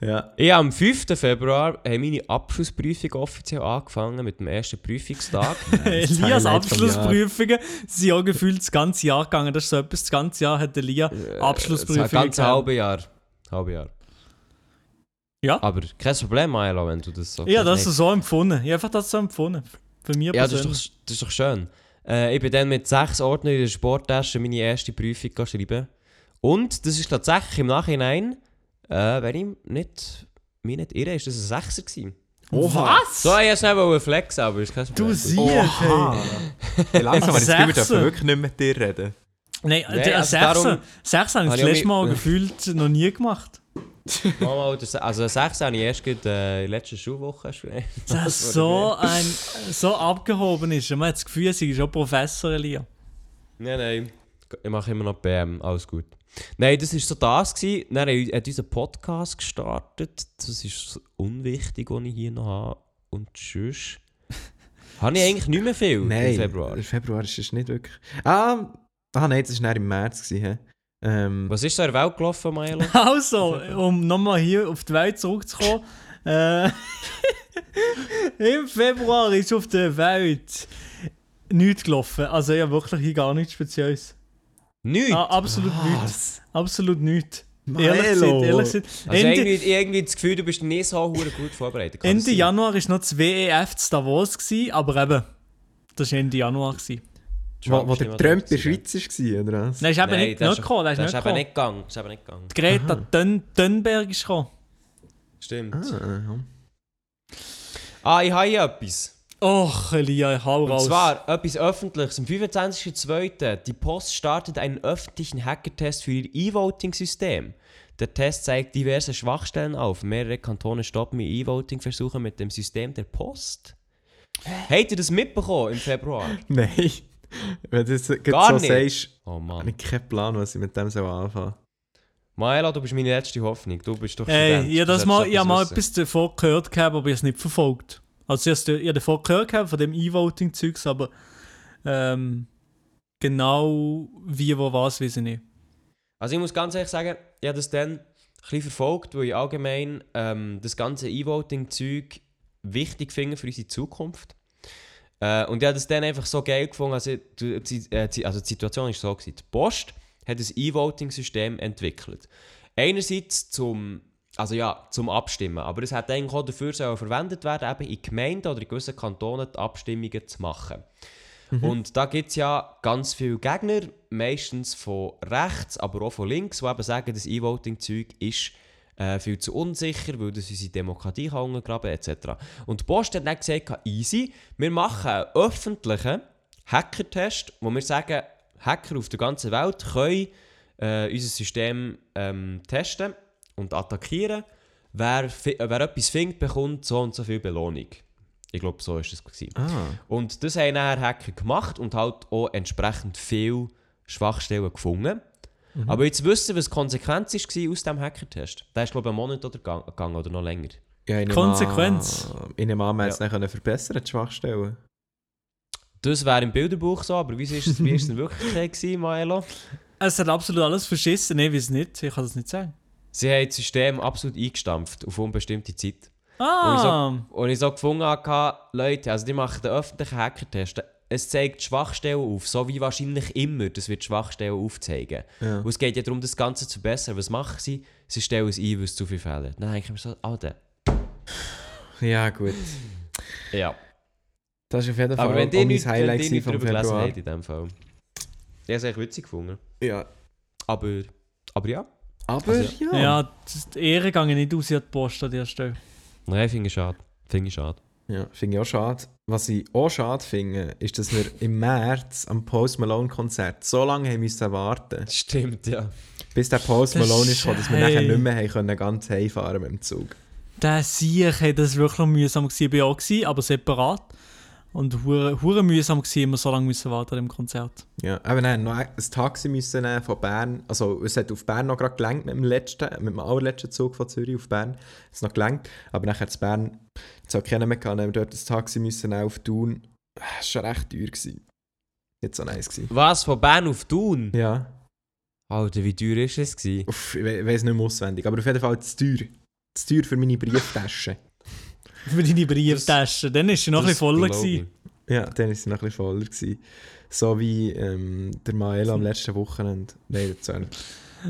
B: Ja.
A: Ich habe am 5. Februar haben meine Abschlussprüfung offiziell angefangen mit dem ersten Prüfungstag.
C: Elias Abschlussprüfungen sind ja gefühlt das ganze Jahr gegangen. Das ist so etwas, das ganze Jahr hat Elia
A: Das
C: Abschlussprüfungen
A: ganze
C: gehabt.
A: halbe Jahr. Halbe Jahr.
C: Ja.
A: Aber kein Problem, Milo, wenn du das so
C: Ja, das ist so empfunden. Ich habe einfach das so empfunden. Für mich
A: Ja, das ist,
C: persönlich.
A: doch, das ist doch schön. Äh, ich bin dann mit sechs Ordnern in der Sporttasche meine erste Prüfung schreiben. Und das ist tatsächlich im Nachhinein, äh, wenn ich nicht, mich nicht irre, ist das ein Sechser gewesen.
C: Was?
A: So, ich wollte nicht flexen, aber ist kein
C: Du
A: Problem.
C: siehst,
B: Oha.
C: hey.
B: Hey, langsam habe ich das Gefühl, dürfen wirklich nicht mit dir reden.
C: Nein,
A: Nee, also
C: Sechser, Sechser habe ich das letzte Mal gefühlt noch nie gemacht.
A: Mama, das, also ein Sechser habe ich erst gerade, äh, in der letzten Schulwoche schon.
C: Das so ein so abgehoben ist. Man hat das Gefühl, sie ist schon Professor Elia.
A: Nein, nein. Ich mache immer noch BM, alles gut. Nein, das war so das. Gewesen. Dann hat unser Podcast gestartet. Das ist so unwichtig, was ich hier noch habe. Und tschüss. habe ich eigentlich nicht mehr viel
B: Nein,
A: im Februar.
B: im Februar ist es nicht wirklich. Ah, ah nein, das war im März. Gewesen? Ähm,
A: Was ist so in der Welt gelaufen, Milo?
C: Also, um nochmal hier auf die Welt zurückzukommen. äh, Im Februar ist auf der Welt nichts gelaufen. Also ja, wirklich hier gar nichts Spezielles.
A: Nichts.
C: Ah, absolut nichts. Absolut nichts. Ehrlich gesagt, ehrlich gesagt.
A: Also
C: Ende,
A: irgendwie, irgendwie das Gefühl, du bist nicht so hure gut vorbereitet. Kann
C: Ende? Januar war noch das WEF zu Davos, gewesen, aber eben, das war Ende Januar. Gewesen.
B: Wo, wo
A: ist
B: der Trump in der
A: gewesen.
B: Schweiz war, oder was?
C: Nein, ist eben
A: Nein,
C: nicht, gekommen. Ist
A: ist eben
C: gekommen.
A: nicht gegangen. Das ist eben nicht gegangen.
C: Greta Thun Thunberg ist gekommen.
A: Stimmt.
B: Ah,
A: Ah, ich habe hier etwas.
C: Och, Elia, hau
A: Und
C: raus.
A: zwar etwas Öffentliches. Am 25.02. Die Post startet einen öffentlichen Hackertest für ihr E-Voting-System. Der Test zeigt diverse Schwachstellen auf. Mehrere Kantone stoppen ihr E-Voting-Versuche mit dem System der Post. Habt ihr das mitbekommen im Februar?
B: Nein. Wenn du das
A: Gar
B: so
A: nicht.
B: sagst,
A: Oh
B: habe
A: Mann.
B: ich keinen Plan, was ich mit dem so anfangen
A: Maela, du bist meine letzte Hoffnung. Du bist doch
C: Ey,
A: Student.
C: ich habe
A: Du
C: das mal, ich hab mal etwas davon gehört, gehabt, aber ich habe es nicht verfolgt. Also ich habe davon gehört, gehabt, von dem E-Voting-Zeugs, aber ähm, genau wie, wo, was, weiß ich nicht.
A: Also ich muss ganz ehrlich sagen, ich habe das dann ein bisschen verfolgt, weil ich allgemein ähm, das ganze E-Voting-Zeug wichtig finde für unsere Zukunft. Äh, und ich habe das dann einfach so geil gefunden, also die, die, äh, die- also die Situation war so, gewesen. die Post hat ein E-Voting-System entwickelt. Einerseits zum, also ja, zum Abstimmen, aber es hat eigentlich auch dafür sollen verwendet werden, eben in Gemeinden oder in gewissen Kantonen die Abstimmungen zu machen. Und da gibt es ja ganz viele Gegner, meistens von rechts, aber auch von links, die eben sagen, das E-Voting-Zeug ist äh, viel zu unsicher, weil das unsere Demokratie kann untergraben etc. Und die Post hat dann gesagt, easy, wir machen einen öffentlichen Hacker-Test, wo wir sagen, Hacker auf der ganzen Welt können äh, unser System ähm, testen und attackieren. Wer, äh, wer etwas findet, bekommt so und so viel Belohnung. Ich glaube, so war es.
B: Ah.
A: Und das haben nachher Hacker gemacht und halt auch entsprechend viel Schwachstellen gefunden. Aber jetzt wissen, was die Konsequenz war aus diesem Hacker-Test. Der ist, glaube ich, einen Monat oder gegangen oder noch länger.
B: Ja, ich nehme
C: Konsequenz.
B: An, ich nehme an, wir
A: Ja.
B: es dann verbessern die Schwachstellen.
A: Das wäre im Bilderbuch so, aber wie ist es, wie ist es in Wirklichkeit gewesen, Maelo?
C: Es hat absolut alles verschissen, nein, weiß nicht, ich kann das nicht sagen.
A: Sie haben das System absolut eingestampft auf unbestimmte Zeit.
C: Ah,
A: Und ich so gefunden habe, Leute, also die machen den öffentlichen Hacker-Test. Es zeigt Schwachstellen auf, so wie wahrscheinlich immer, das wird Schwachstellen aufzeigen.
B: Ja.
A: Und es geht ja darum, das Ganze zu verbessern. Was machen sie? Sie stellen es ein, weil es zu viel Fehler hat. Dann denke ich mir so, Alter.
B: Ja, gut.
A: Ja.
B: Das ist auf jeden Fall
A: Aber wenn
B: auch mein
A: nicht, wenn
B: Highlight
A: nicht
B: vom Februar.
A: haben in dem Fall. Ich habe es echt witzig gefunden.
B: Ja.
A: Aber, aber ja.
B: Aber
A: Also,
B: ja.
C: ja, das- die Ehre gehe nicht aus an die Post an dieser Stelle.
A: Nein, finde ich schade. Finde ich schade.
B: Ja, finde ich auch schade. Was ich auch schade finde, ist, dass wir im März am Post Malone Konzert so lange haben müssen warten,
A: Stimmt, ja.
B: bis der Post
C: Das
B: Malone ist
C: ist-
B: gekommen, dass wir
C: hey.
B: nachher nicht mehr haben können, ganz heimfahren mit dem Zug.
C: Der Sieg hat das wirklich mühsam gewesen. Ich war auch, gewesen, aber separat. Und hure hure mühsam gewesen, immer so lange müssen warten im Konzert.
B: Ja, aber nein, noch ein Taxi müssen nehmen von Bern. Also, es hat auf Bern noch gerade gelangt mit dem letzten, mit dem allerletzten Zug von Zürich auf Bern. Es noch gelangt. Aber nachher zu Bern, es hat keiner mehr gehabt, haben wir dort das Taxi müssen auf Thun. Das war schon recht teuer. Gewesen. Nicht so nice. Gewesen.
A: Was, von Bern auf Thun?
B: Ja.
A: Alter, wie teuer ist es gewesen?
B: Uff, ich we weiß nicht mehr auswendig. Aber auf jeden Fall zu teuer. Zu teuer für meine Brieftasche.
C: Für deine Brieftasche. Dann ist sie noch ein bisschen voller. Gewesen.
B: Ja, dann war sie noch ein bisschen voller. Gewesen. So wie ähm, der Maelo am letzten Wochenende. Nein, das auch nicht.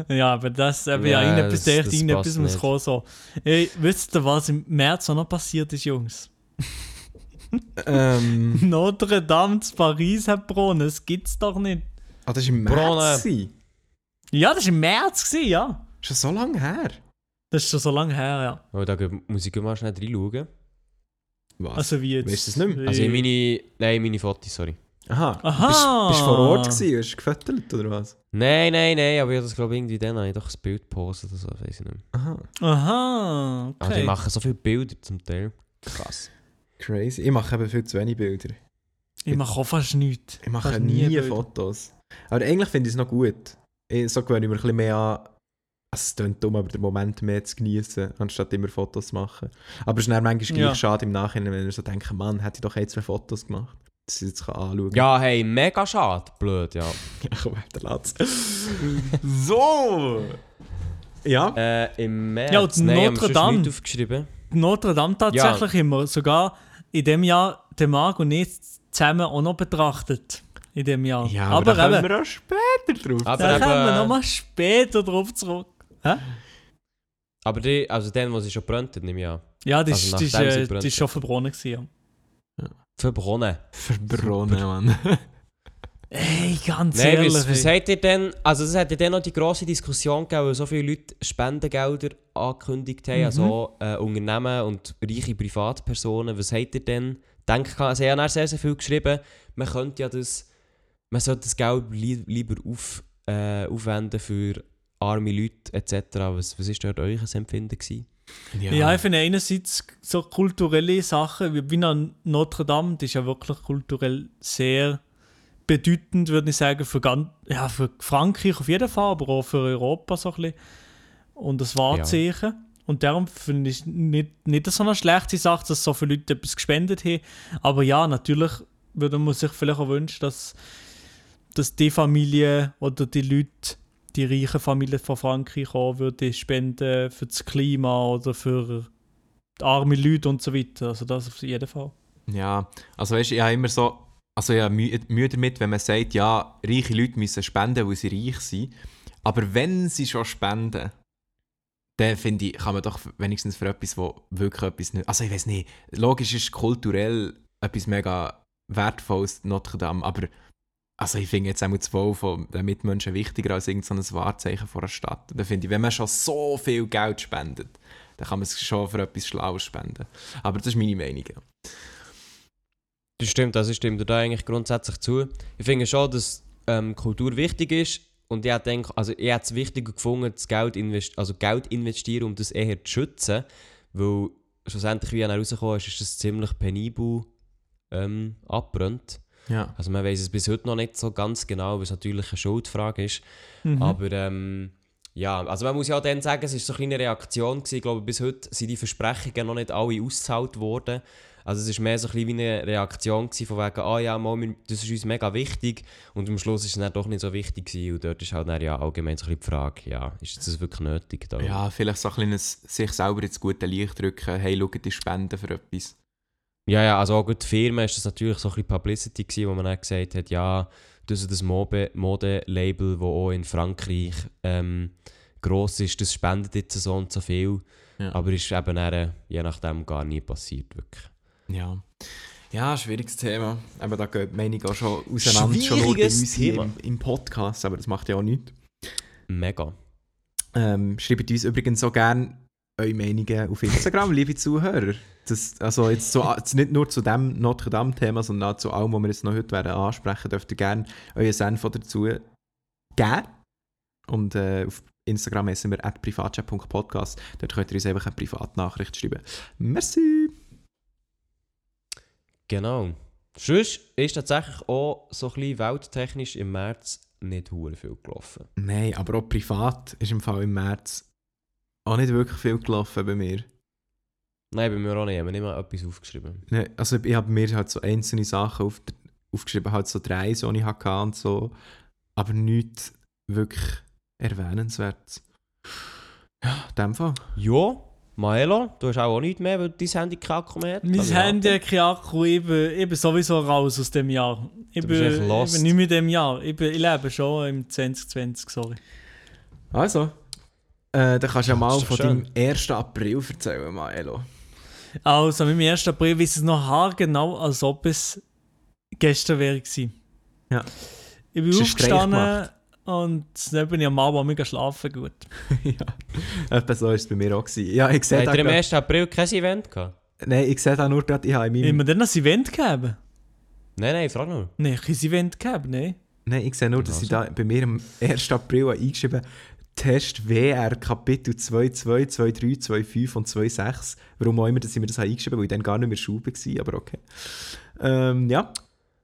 C: Ja, aber das, aber ja,
A: Ja,
C: irgendetwas,
A: das- das
C: irgendetwas muss kommen. So. Ey, wisst ihr, was im März noch passiert ist, Jungs?
B: ähm,
C: Notre Dame zu Paris hat gebrannt. Das gibt's doch nicht.
B: ah, das war im. März.
C: Ja, das war im März, gewesen, ja.
B: Schon so lange her.
C: Das ist schon so lange her, ja.
A: Oh, da muss ich mal schnell reinschauen.
B: Was?
C: Also wie jetzt.
B: Weißt du das nicht mehr?
A: Also in meine... Nein, meine Fotos, sorry.
B: Aha.
C: Aha.
B: Bist, bist du vor Ort gewesen? Hast du gefüttert oder was?
A: Nein, nein, nein, aber ich habe das glaube irgendwie dann habe ich doch ein Bild gepostet oder so, weiß ich nicht mehr.
B: Aha.
C: Aha,
A: Also
C: okay.
A: die machen so viele Bilder zum Teil. Krass.
B: Crazy. Ich mache eben viel zu wenig Bilder.
C: ich mache auch fast nichts.
B: Ich mache
C: Fast
B: nie,
C: Bilder.
B: Fotos. Aber eigentlich finde ich es noch gut. Ich, so gewöhne ich mir ein bisschen mehr an. Also, es klingt dumm, aber den Moment mehr zu genießen, anstatt immer Fotos zu machen. Aber es ist dann manchmal
C: Ja.
B: gleich schade im Nachhinein, wenn ich so denke, Mann, hätte ich doch ein, zwei Fotos gemacht. Ich jetzt anschauen kann.
A: Ja, hey, mega schade. Blöd, ja.
B: Ja, komm, der Latz. so! Ja.
A: Äh, im März.
C: Ja, und
A: nein,
C: Notre Dame.
A: aufgeschrieben.
C: Notre Dame tatsächlich immer. Sogar in dem Jahr den Marc und ich zusammen auch noch betrachtet. In dem Jahr.
B: Ja, aber,
C: aber
B: da kommen
C: eben,
B: wir auch später drauf.
A: Aber
C: da kommen wir nochmal später drauf zurück.
A: Aber die, also den, wo sie schon brennt, nehme ich an.
C: Ja, das,
A: Also
C: ist- das,
A: nachdem sie
C: äh, das ist schon verbrannt gewesen, ja.
A: Verbronnen.
B: Verbronnen, Mann.
C: Ey, ganz
A: Nein,
C: ehrlich.
A: was, was habt ihr denn, also es hat ja dann noch die grosse Diskussion gegeben, weil so viele Leute Spendengelder angekündigt haben,
C: Mhm.
A: also äh, Unternehmen und reiche Privatpersonen. Was habt ihr denn? Denkt, sie haben auch sehr, sehr viel geschrieben, man könnte ja das, man sollte das Geld li lieber auf, äh, aufwenden für arme Leute etc. Was, was ist dort euer Empfinden gewesen?
C: Ja. ich finde einerseits so kulturelle Sachen, wie wie an Notre Dame, das ist ja wirklich kulturell sehr bedeutend, würde ich sagen, für, ganz, ja, für Frankreich auf jeden Fall, aber auch für Europa so ein bisschen. Und das Wahrzeichen. Und darum finde ich nicht, nicht so eine schlechte Sache, dass so viele Leute etwas gespendet haben. Aber ja, natürlich würde man sich vielleicht auch wünschen, dass, dass die Familie oder die Leute, die reichen Familien von Frankreich auch würde spenden für das Klima oder für arme Leute und so weiter. Also das auf jeden Fall.
B: Ja, also weißt du, ich habe immer so, also ich Mühe damit, wenn man sagt, ja, reiche Leute müssen spenden, weil sie reich sind. Aber wenn sie schon spenden, dann finde ich, kann man doch wenigstens für etwas, wo wirklich etwas nicht. Also ich weiß nicht, logisch ist kulturell etwas mega wertvolles Notre Dame, aber also ich finde jetzt auch Wohl von den Mitmenschen wichtiger als irgendein so Wahrzeichen von einer Stadt. Da finde ich, wenn man schon so viel Geld spendet, dann kann man es schon für etwas Schlaues spenden. Aber das ist meine Meinung.
A: Das stimmt, das stimmt dir da eigentlich grundsätzlich zu. Ich finde schon, dass ähm, Kultur wichtig ist und ich denke, also es wichtiger gefunden, das Geld, invest also Geld investieren, um das eher zu schützen, weil schlussendlich, wie er rausgekommen ist, ist das ziemlich penibel ähm, abbrennt.
B: Ja.
A: Also man weiß es bis heute noch nicht so ganz genau, weil es natürlich eine Schuldfrage ist.
C: Mhm.
A: Aber ähm, ja, also man muss ja auch dann sagen, es war so eine kleine Reaktion. Gewesen. Ich glaube, bis heute sind die Versprechungen noch nicht alle ausgezahlt worden. Also es war mehr so ein bisschen wie eine Reaktion gewesen, von wegen, ah ja, mal, wir- das ist uns mega wichtig. Und am Schluss ist es dann doch nicht so wichtig gewesen. Und dort ist halt dann ja allgemein so ein bisschen die Frage, ja, ist das wirklich nötig? Da?
B: Ja, vielleicht so ein kleines sich selber ins gute Licht drücken. Hey, schau, die spenden für etwas.
A: Ja, ja, also auch gut die Firma ist das natürlich so ein bisschen Publicity gewesen, wo man dann gesagt hat, ja, das ist das Mode- Modelabel, das auch in Frankreich ähm, gross ist, das spendet jetzt so und so viel.
B: Ja.
A: Aber ist eben dann, äh, je nachdem gar nie passiert, wirklich.
B: Ja. Ja, schwieriges Thema. Aber da geht die Meinung auch schon auseinander, schon nur bei
A: Schwieriges
B: uns hier
A: Thema.
B: im, im Podcast, aber das macht ja auch nichts.
A: Mega.
B: Ähm, schreibt uns übrigens so gerne eure Meinungen auf Instagram, liebe Zuhörer. Das, also jetzt, so, nicht nur zu dem Notre Dame-Thema, sondern auch zu allem, was wir jetzt noch heute werden ansprechen, dürft ihr gerne euren Senf dazu geben. Und äh, auf Instagram heißen wir at privatchat.podcast. Dort könnt ihr uns einfach eine Privatnachricht schreiben. Merci!
A: Genau. Sonst ist tatsächlich auch so ein bisschen welttechnisch im März nicht hure viel gelaufen.
B: Nein, aber auch privat ist im Fall im März auch nicht wirklich viel gelaufen bei mir.
A: Nein, bei mir auch nicht. Ich habe nicht mal etwas aufgeschrieben.
B: Ne, also ich habe mir halt so einzelne Sachen auf, aufgeschrieben, halt so drei, so ich hatte und so, aber nichts wirklich erwähnenswertes. Ja, in dem Fall.
A: Ja, Maelo, du hast auch nichts mehr, weil dein Handy kein Akku mehr hat.
C: Mein
A: Also,
C: Handy hat keinen Akku, ich bin, ich bin sowieso raus aus dem Jahr. Ich
A: Du
C: bin, ich bin nicht mehr in dem Jahr. Ich, bin, ich lebe schon im 2020, sorry.
B: Also, äh, dann kannst du ja mal
A: ist
B: von
A: schön.
B: deinem 1. April erzählen, Maelo.
C: Also, mit dem 1. April weiß ich es noch haargenau, als ob es gestern wäre gewesen.
B: Ja.
C: Ich bin aufgestanden und dann bin ich am Abend mega schlafen gut.
B: ja, etwa so war es bei mir auch. Gewesen. Ja, ich sehe
A: Hat er am
B: grad-
A: 1. April kein Event gehabt?
B: Nein, ich sehe da nur gerade, ich habe in meinem...
C: Haben wir dann ein Event gegeben?
A: Nein, nein, frag nur.
C: Nein, kein Event gegeben, nein.
B: Nein, ich sehe nur, dass ich da bei mir am 1. April habe eingeschrieben Test WR Kapitel 2.2, 2.3, 2.5 und 2.6. Warum auch immer, dass ich mir das habe eingeschrieben habe, weil ich dann gar nicht mehr Schule war, aber okay. Ähm, ja,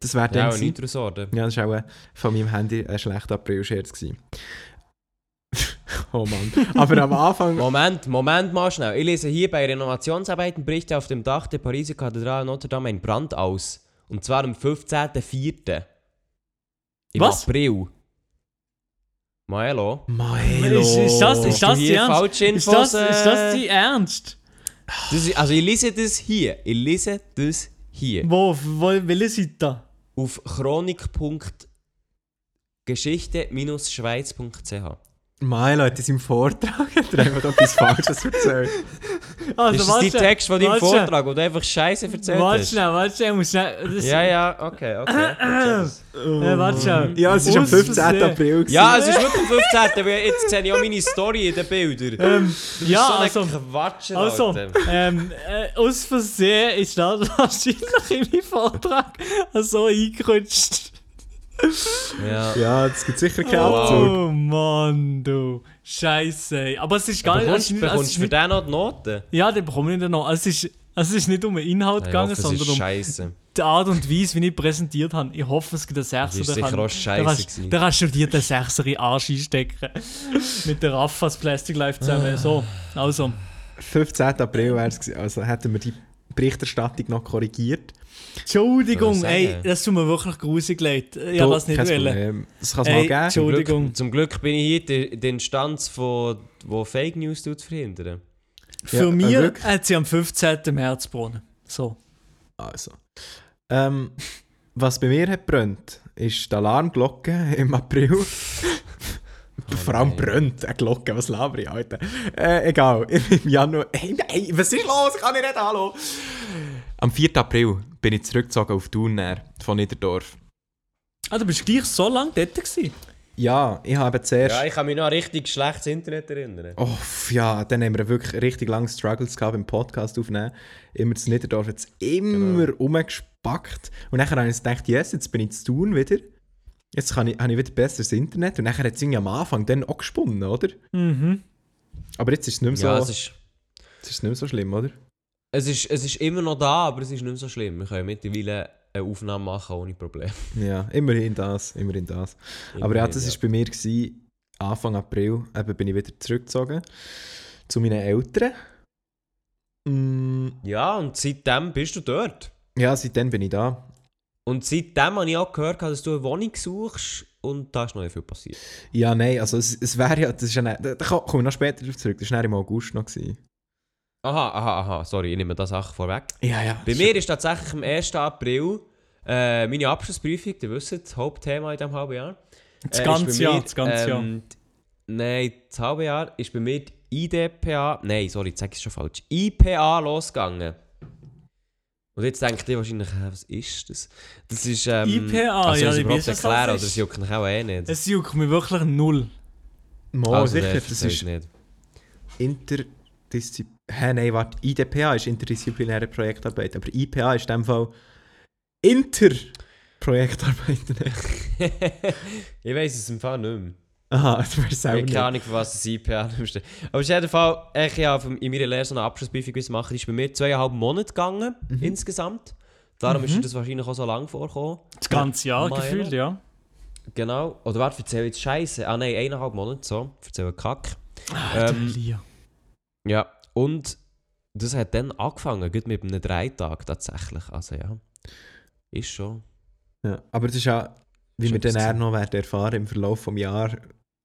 B: das wäre
A: Ja,
B: dann
A: auch
B: gewesen.
A: nichts Sorte.
B: Ja, das war auch äh, von meinem Handy ein schlechter April-Scherz. oh Mann. Aber am Anfang...
A: Moment, Moment mal schnell. Ich lese hier bei Renovationsarbeiten bricht auf dem Dach der Pariser Kathedrale Notre Dame ein Brand aus. Und zwar am 15.04. Im
C: Was?
A: April. Maelo.
B: Maelo.
C: Ist, ist das, ist das die Ernst? Ist das, ist das
A: äh,
C: die Ernst?
A: Das ist, also ich lese das hier. Ich lese das hier.
C: Wo, wo, welche Seite?
A: Auf chronik.geschichte-schweiz.ch
B: Maelo hat in seinem Vortrag hat er einfach etwas Falsches erzählt.
C: Also,
A: Ist das Text von deinem Vortrag, wo du einfach Scheiße erzählt
C: Warte
A: hast?
C: schnell, warte schnell, ich muss schnell.
A: Ja, ja, okay, okay.
C: Äh, warte schnell.
B: Ja, es ist am
C: Aus
B: 15.
C: Versehen.
B: April. gewesen.
A: Ja, es ist wirklich am 15. weil Jetzt sehe ich auch meine Story in den Bildern.
C: Ähm, ja,
A: so
C: also,
A: Quatsch,
C: also ähm, äh, aus Versehen ist das wahrscheinlich in meinem Vortrag so eingerutscht.
A: Ja.
B: Ja, es gibt sicher keinen Abzug.
C: Oh Mann, du. Scheiße. Aber es ist gar nicht.
A: Bekommst,
C: ist nicht,
A: bekommst
C: ist
A: du für
C: nicht
A: den noch die Noten?
C: ja, den bekomme ich dann noch. Es ist, es ist nicht um den Inhalt
A: Ich
C: gegangen,
A: hoffe,
C: sondern
A: ist
C: um
A: scheiße.
C: die Art und Weise, wie ich präsentiert habe. Ich hoffe, es gibt einen
A: Das
C: Sechser.
A: ist
C: da
A: sicher
C: kann-
A: auch
C: da
A: scheiße
C: da kannst du dir den Sechser in den Arsch einstecken. Mit der Raffas Plastic Life zusammen. So, also.
B: 15. April wäre es gewesen. Also hätten wir die Berichterstattung noch korrigiert.
C: Entschuldigung,
A: ich
C: ey, das tut mir wirklich grusig leid. Ich habe das nicht wollen.
B: Das kann es mal geben.
C: Entschuldigung.
A: Zum Glück, zum Glück bin ich hier die, die Instanz, von, wo Fake News tut verhindern.
C: Für
B: Ja, äh,
C: mich
B: wirklich?
C: hat sie am 15. März gebrannt. So.
B: Also. Ähm, was bei mir hat brennt, ist die Alarmglocke im April. Vor allem
A: nein.
B: brennt eine Glocke, was laber ich, Alter. Äh, egal, im Januar... Hey, nein, was ist los? Ich kann nicht reden, hallo. Am 4. April bin ich zurückgezogen auf Thun näher, von Niederdorf.
C: Ah, du bist gleich so lange dort gewesen?
B: Ja, ich habe zuerst...
A: Ja, ich kann mich noch an richtig schlechtes Internet erinnern.
B: Oh, ja, dann haben wir wirklich richtig lange Struggles gehabt beim Podcast aufnehmen. Immer das Niederdorf jetzt immer rumgespackt. Und dann habe ich gedacht, yes, jetzt bin ich zu tun wieder. Jetzt kann ich, habe ich wieder besseres Internet. Und dann hat es irgendwie am Anfang dann auch gesponnen, oder?
C: Mhm.
B: Aber jetzt ist es nicht mehr so,
A: Ja,
B: jetzt
A: es ist,
B: ist es nicht mehr so schlimm, oder?
A: Es, ist, es ist immer noch da, aber es ist nicht mehr so schlimm. Wir können mittlerweile eine Aufnahme machen ohne Probleme.
B: Ja, immerhin das, immerhin das. Aber ja, das war bei mir gewesen, Anfang April. Eben bin ich wieder zurückgezogen zu meinen Eltern. Mm,
A: Ja, und seitdem bist du dort.
B: ja, seitdem bin ich da.
A: Und seitdem habe ich auch gehört, dass du eine Wohnung suchst und da ist noch nicht viel passiert.
B: Ja, nein, also es, es wäre ja, das ist ja nicht, da da komme ich noch später zurück, das war im August noch. Gewesen.
A: Aha, aha, aha, sorry, ich nehme das Sache vorweg.
B: Ja, ja.
A: Bei mir ist tatsächlich am 1. April äh, meine Abschlussprüfung, ihr wisst, das Hauptthema in diesem halben Jahr.
C: Das
A: Äh, ist
C: ganze
A: bei
C: Jahr,
A: mir,
C: das ganze Jahr.
A: ähm, die- Nein, das halbe Jahr ist bei mir die IDPA, nein, sorry, jetzt sage ich es schon falsch, IPA losgegangen. Und jetzt denkt ihr wahrscheinlich, was ist das? Das ist, ähm,
C: IPA,
A: also
C: ja,
A: soll ich
C: weiß, das
A: erklären, oder
C: ist.
A: es juckt mich auch eh nicht.
C: Es juckt mich wirklich null.
B: Mo,
A: Also,
B: sicher, das
A: erzähl's
B: ist
A: nicht.
B: Interdisziplinär. Hä, nein, warte, IDPA ist interdisziplinäre Projektarbeit, aber IPA ist in dem Fall Interprojektarbeit.
A: ich weiß es im Fall nicht mehr.
B: Aha, weißt
A: Ich
B: selber
A: habe
B: nicht.
A: keine Ahnung, für was das IPA steht. Aber auf jeden Fall, ich habe in meiner Lehre so eine Abschlussprüfung. Die ist bei mir zweieinhalb Monate gegangen,
B: Mhm.
A: insgesamt. Darum ist
C: Mhm.
A: dir das wahrscheinlich auch so lang vorgekommen.
C: Das ganze Jahr
A: Milo.
C: gefühlt, ja.
A: Genau. Oder warte, erzähl jetzt Scheiße. Ah nein, eineinhalb Monate so. Erzähl Kack.
C: Ah,
A: Ähm. Ja, und das hat dann angefangen, gut mit einem Dreitag tatsächlich. Also ja, ist schon.
B: Ja. Aber das ist ja, wie wir dann eher noch werden erfahren im Verlauf des Jahres,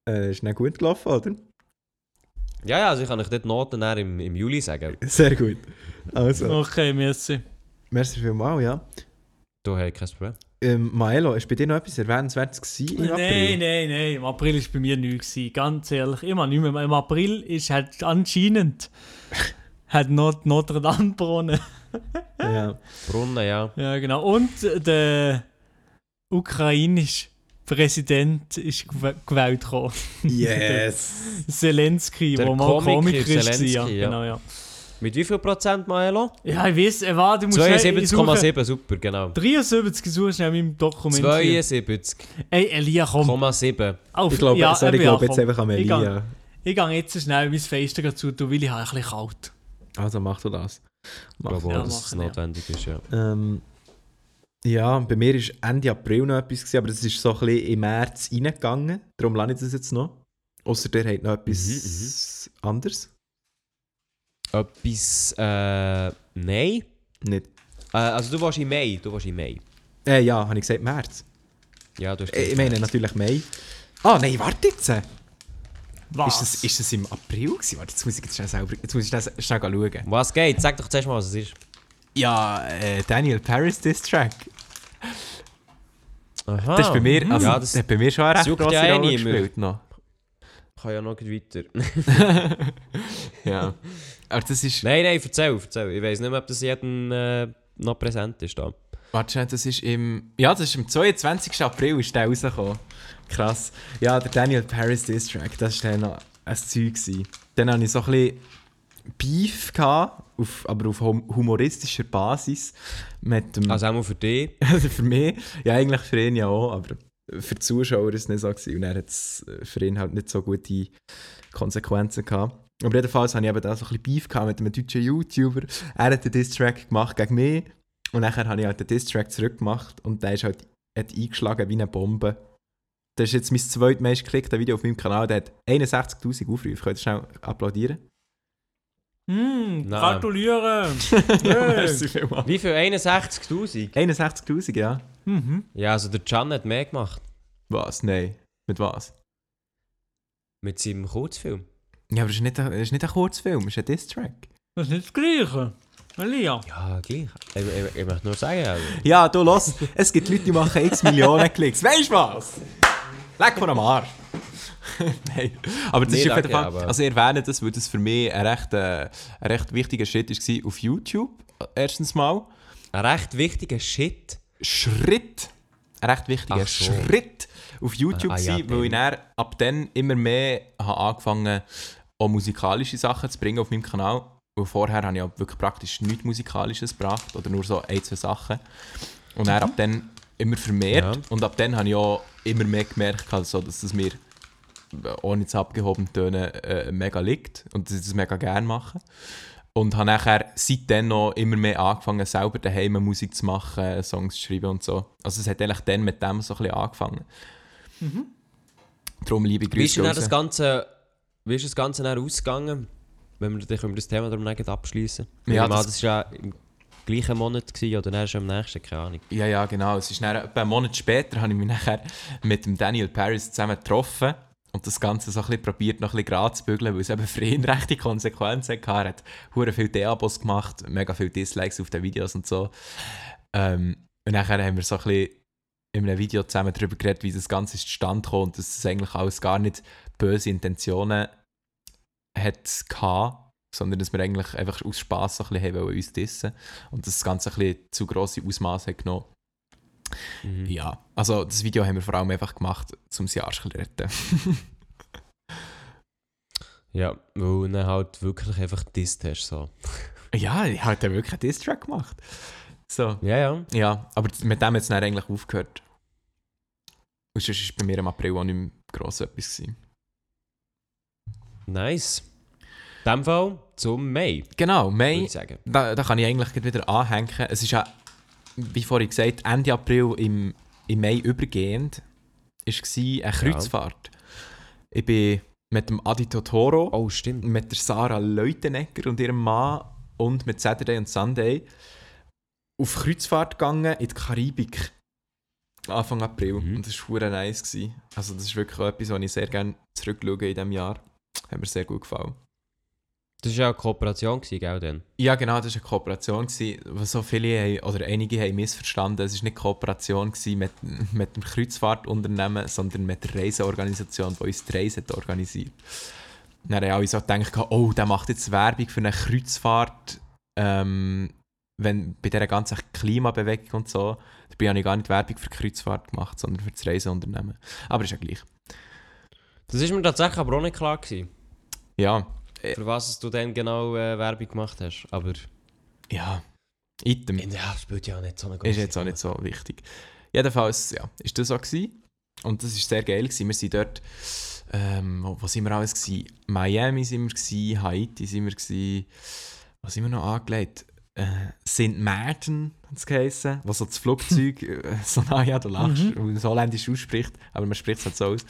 B: äh, ist nicht gut gelaufen, oder?
A: Ja, ja, also ich kann euch dort Noten im, im Juli sagen.
B: Sehr gut. Also,
C: Okay, merci.
B: merci vielmals, ja.
A: Du hast kein Problem.
B: Ähm, Maelo, ist bei dir noch etwas Erwähnenswertes gewesen im April?
C: Nein, nein, nein. Im April war bei mir nichts. gewesen, Ganz ehrlich. Immer nicht mehr. Im April ist halt anscheinend hat noch die Notre Dame gebrannt.
B: Ja.
A: Brunnen, ja.
C: Ja, genau. Und der ukrainische Präsident ist gew- gewählt gekommen.
B: Yes!
C: Zelensky,
A: Der
C: der mal
A: Komiker
C: Komiker ist.
A: Zelensky,
C: ja.
A: ja.
C: Genau, ja.
A: Mit wie viel Prozent, Maelo?
C: ja, ich weiß, äh, warte, du musst schnell- ich suche-
A: 72,7, super, genau.
C: 73 suchst du in meinem Dokument. hier.
A: 72,7.
C: Ey, Elia, komm. Auf,
B: Ich glaube,
C: ja,
B: sorry, ich glaube
C: ja,
B: jetzt
C: komm.
B: einfach an
C: Ich
B: Melia.
C: ich gehe jetzt schnell mein Fenster zu tun, weil ich habe ein bisschen kalt.
B: Also mach du das.
A: Ich
B: Mach.
A: glaube auch,
C: Ja,
A: dass es
C: machen, ja.
A: notwendig ist, ja.
B: Ähm, ja, bei mir war Ende April noch etwas, gewesen, aber das ist so ein bisschen im März reingegangen. Darum lerne ich das jetzt noch. Außer der hat noch etwas anderes.
A: Etwas, äh, nein.
B: Nicht.
A: Äh, also du warst im Mai, du warst im Mai.
B: Äh, ja, habe ich gesagt März.
A: Ja, du hast
B: Äh, ich meine natürlich Mai. Ah, nein, warte jetzt.
C: Was?
B: Ist das, ist das im April gewesen? Warte, jetzt muss ich jetzt schnell selber, jetzt muss ich schnell, schnell schauen.
A: Was geht? Sag doch zuerst mal, was es ist.
B: Ja, äh, Daniel Paris Diss Track.
A: Aha.
B: Das ist bei mir, also,
A: Ja,
B: das hat bei mir schon eine recht grosse
A: ja
B: Rolle gespielt noch.
A: kann ja noch weiter.
B: Ja. Aber das ist,
A: nein, nein, erzähl, erzähl. Ich weiß nicht mehr, ob das jedem äh, noch präsent ist. Da.
B: warte schnell, das ist im, ja, das ist am 22. April ist der rausgekommen. Krass. Ja, der Daniel Paris Diss Track, das war dann noch ein Zeug. Gewesen. Dann hatte ich so ein bisschen Beef, gehabt, auf, aber auf hum- humoristischer Basis. Mit dem,
A: Also auch für dich.
B: Also für mich, ja eigentlich für ihn ja auch, aber für die Zuschauer war es nicht so. Gewesen. Und er hat für ihn halt nicht so gute Konsequenzen gehabt. Aber jedenfalls hatte ich eben da so ein bisschen Beef gehabt mit einem deutschen YouTuber. Er hat einen Diss-Track gemacht gegen mich und nachher habe ich halt den Diss-Track zurückgemacht und der ist halt hat eingeschlagen wie eine Bombe. Das ist jetzt mein zweitmeist geklicktes Video auf meinem Kanal, der hat 61'000 Aufrufe. Könnt ihr schnell applaudieren?
C: Hm,
A: Nein.
C: gratuliere!
B: Merci vielmals.
A: Wie viel? 61'000?
B: 61'000, ja.
C: mhm.
A: Ja, also der Can hat mehr gemacht.
B: Was? Nein. Mit was?
A: Mit seinem Kurzfilm.
B: Ja, aber es ist nicht ein, ist nicht ein Kurzfilm, es ist ein Diss-Track.
C: Das ist nicht das Gleiche. Elia.
A: Ja, gleich. Ich, ich, ich möchte nur sagen, also,
B: Ja, du los, es gibt Leute, die machen x Millionen Klicks. Weißt du was? Leck von am Arsch. Nein. Aber das
A: Nee,
B: ist auf jeden Fall.
A: aber-
B: Also, ich erwähne das, weil das für mich ein recht, äh, ein recht wichtiger Schritt war auf YouTube. Erstens mal.
A: ein recht wichtiger Shit.
B: Schritt. Ein recht wichtiger
A: so.
B: Schritt auf YouTube,
A: Ah, ah, ja,
B: gewesen, weil ich dann ab dann immer mehr habe angefangen auch musikalische Sachen zu bringen auf meinem Kanal. Weil vorher habe ich ja wirklich praktisch nichts Musikalisches gebracht oder nur so ein, zwei Sachen. Und dann ab dann immer vermehrt.
A: Ja.
B: Und ab dann habe ich auch immer mehr gemerkt, also, dass es mir ohne zu abgehoben tönen äh, mega liegt und dass ich das mega gerne mache. Und habe nachher seitdem noch immer mehr angefangen, selber daheim Musik zu machen, Songs zu schreiben und so. Also es hat eigentlich dann mit dem so ein bisschen angefangen. Darum liebe
A: Wie ist
B: Grüße
A: denn das Ganze, wie ist das Ganze dann ausgegangen? Wenn wir, dann können wir das Thema darum abschließen.
B: Ja, das-
A: das, war ja im gleichen Monat gewesen, oder dann schon am nächsten, keine Ahnung.
B: Ja, ja, genau. Es ist dann, etwa einen Monat später habe ich mich nachher mit dem Daniel Paris zusammen getroffen und das Ganze so ein bisschen probiert, noch ein bisschen gerade zu bügeln, weil es eben für ihn rechte Konsequenzen hatte. Er hat hure viele Deabos gemacht, mega viele Dislikes auf den Videos und so. Ähm, und nachher haben wir so ein bisschen in einem Video zusammen darüber geredet, wie das Ganze zustande kam und dass es eigentlich alles gar nicht böse Intentionen hat gehabt, sondern dass wir eigentlich einfach aus Spass ein bisschen haben wollen, uns dissen und dass das Ganze ein bisschen zu grosse Ausmaße genommen.
A: Mhm.
B: Ja, also das Video haben wir vor allem einfach gemacht, um das Arsch zu retten.
A: Ja, weil dann halt wirklich einfach disst hast. So.
B: ja, ich habe dann wirklich einen Diss-Track gemacht. So,
A: Ja, ja.
B: ja, aber mit dem hat es dann eigentlich aufgehört. Und sonst war bei mir im April auch nicht mehr gross etwas. Gewesen.
A: Nice. In dem Fall zum Mai,
B: Genau, Mai, da, da kann ich eigentlich wieder anhängen. Es ist ja wie vorhin gesagt, Ende April im, im Mai übergehend, war eine Kreuzfahrt. Ich bin mit dem Adi Totoro,
A: Oh,
B: mit der Sarah Leutenegger und ihrem Mann und mit Saturday und Sunday auf Kreuzfahrt gegangen in die Karibik. Anfang April.
A: Mhm.
B: Und das war nice. Gewesen. Also das ist wirklich etwas, was ich sehr gerne zurückschaue in diesem Jahr. Hat mir sehr gut gefallen.
A: Das war ja eine Kooperation, gell, dann?
B: Ja, genau, das war eine Kooperation, was so viele haben, oder einige haben missverstanden. Es war nicht Kooperation mit, mit dem Kreuzfahrtunternehmen, sondern mit der Reiseorganisation, die uns die Reise hat organisiert Dann haben alle so gedacht, oh, der macht jetzt Werbung für eine Kreuzfahrt, ähm, wenn, bei dieser ganzen Klimabewegung und so. Dabei habe ich gar nicht Werbung für die Kreuzfahrt gemacht, sondern für das Reiseunternehmen. Aber ist ja gleich.
A: Das ist mir tatsächlich aber auch nicht klar gewesen,
B: Ja,
A: für was du dann genau äh, Werbung gemacht hast. Aber
B: ja, Item.
A: ja, spielt ja auch nicht so eine
B: Ist
A: grosse
B: jetzt auch nicht so wichtig. Jedenfalls, ja, ist das so gewesen. Und das war sehr geil. Gewesen. Wir sind dort, ähm, wo, wo sind wir alles gewesen? Miami sind wir gewesen, Haiti sind wir gewesen. Was sind wir noch angelegt? Äh, St. Martin hat es geheißen, wo so das Flugzeug, äh, so, na ja, du lachst,
C: Mhm.
B: weil man es holländisch ausspricht, aber man spricht es halt so aus.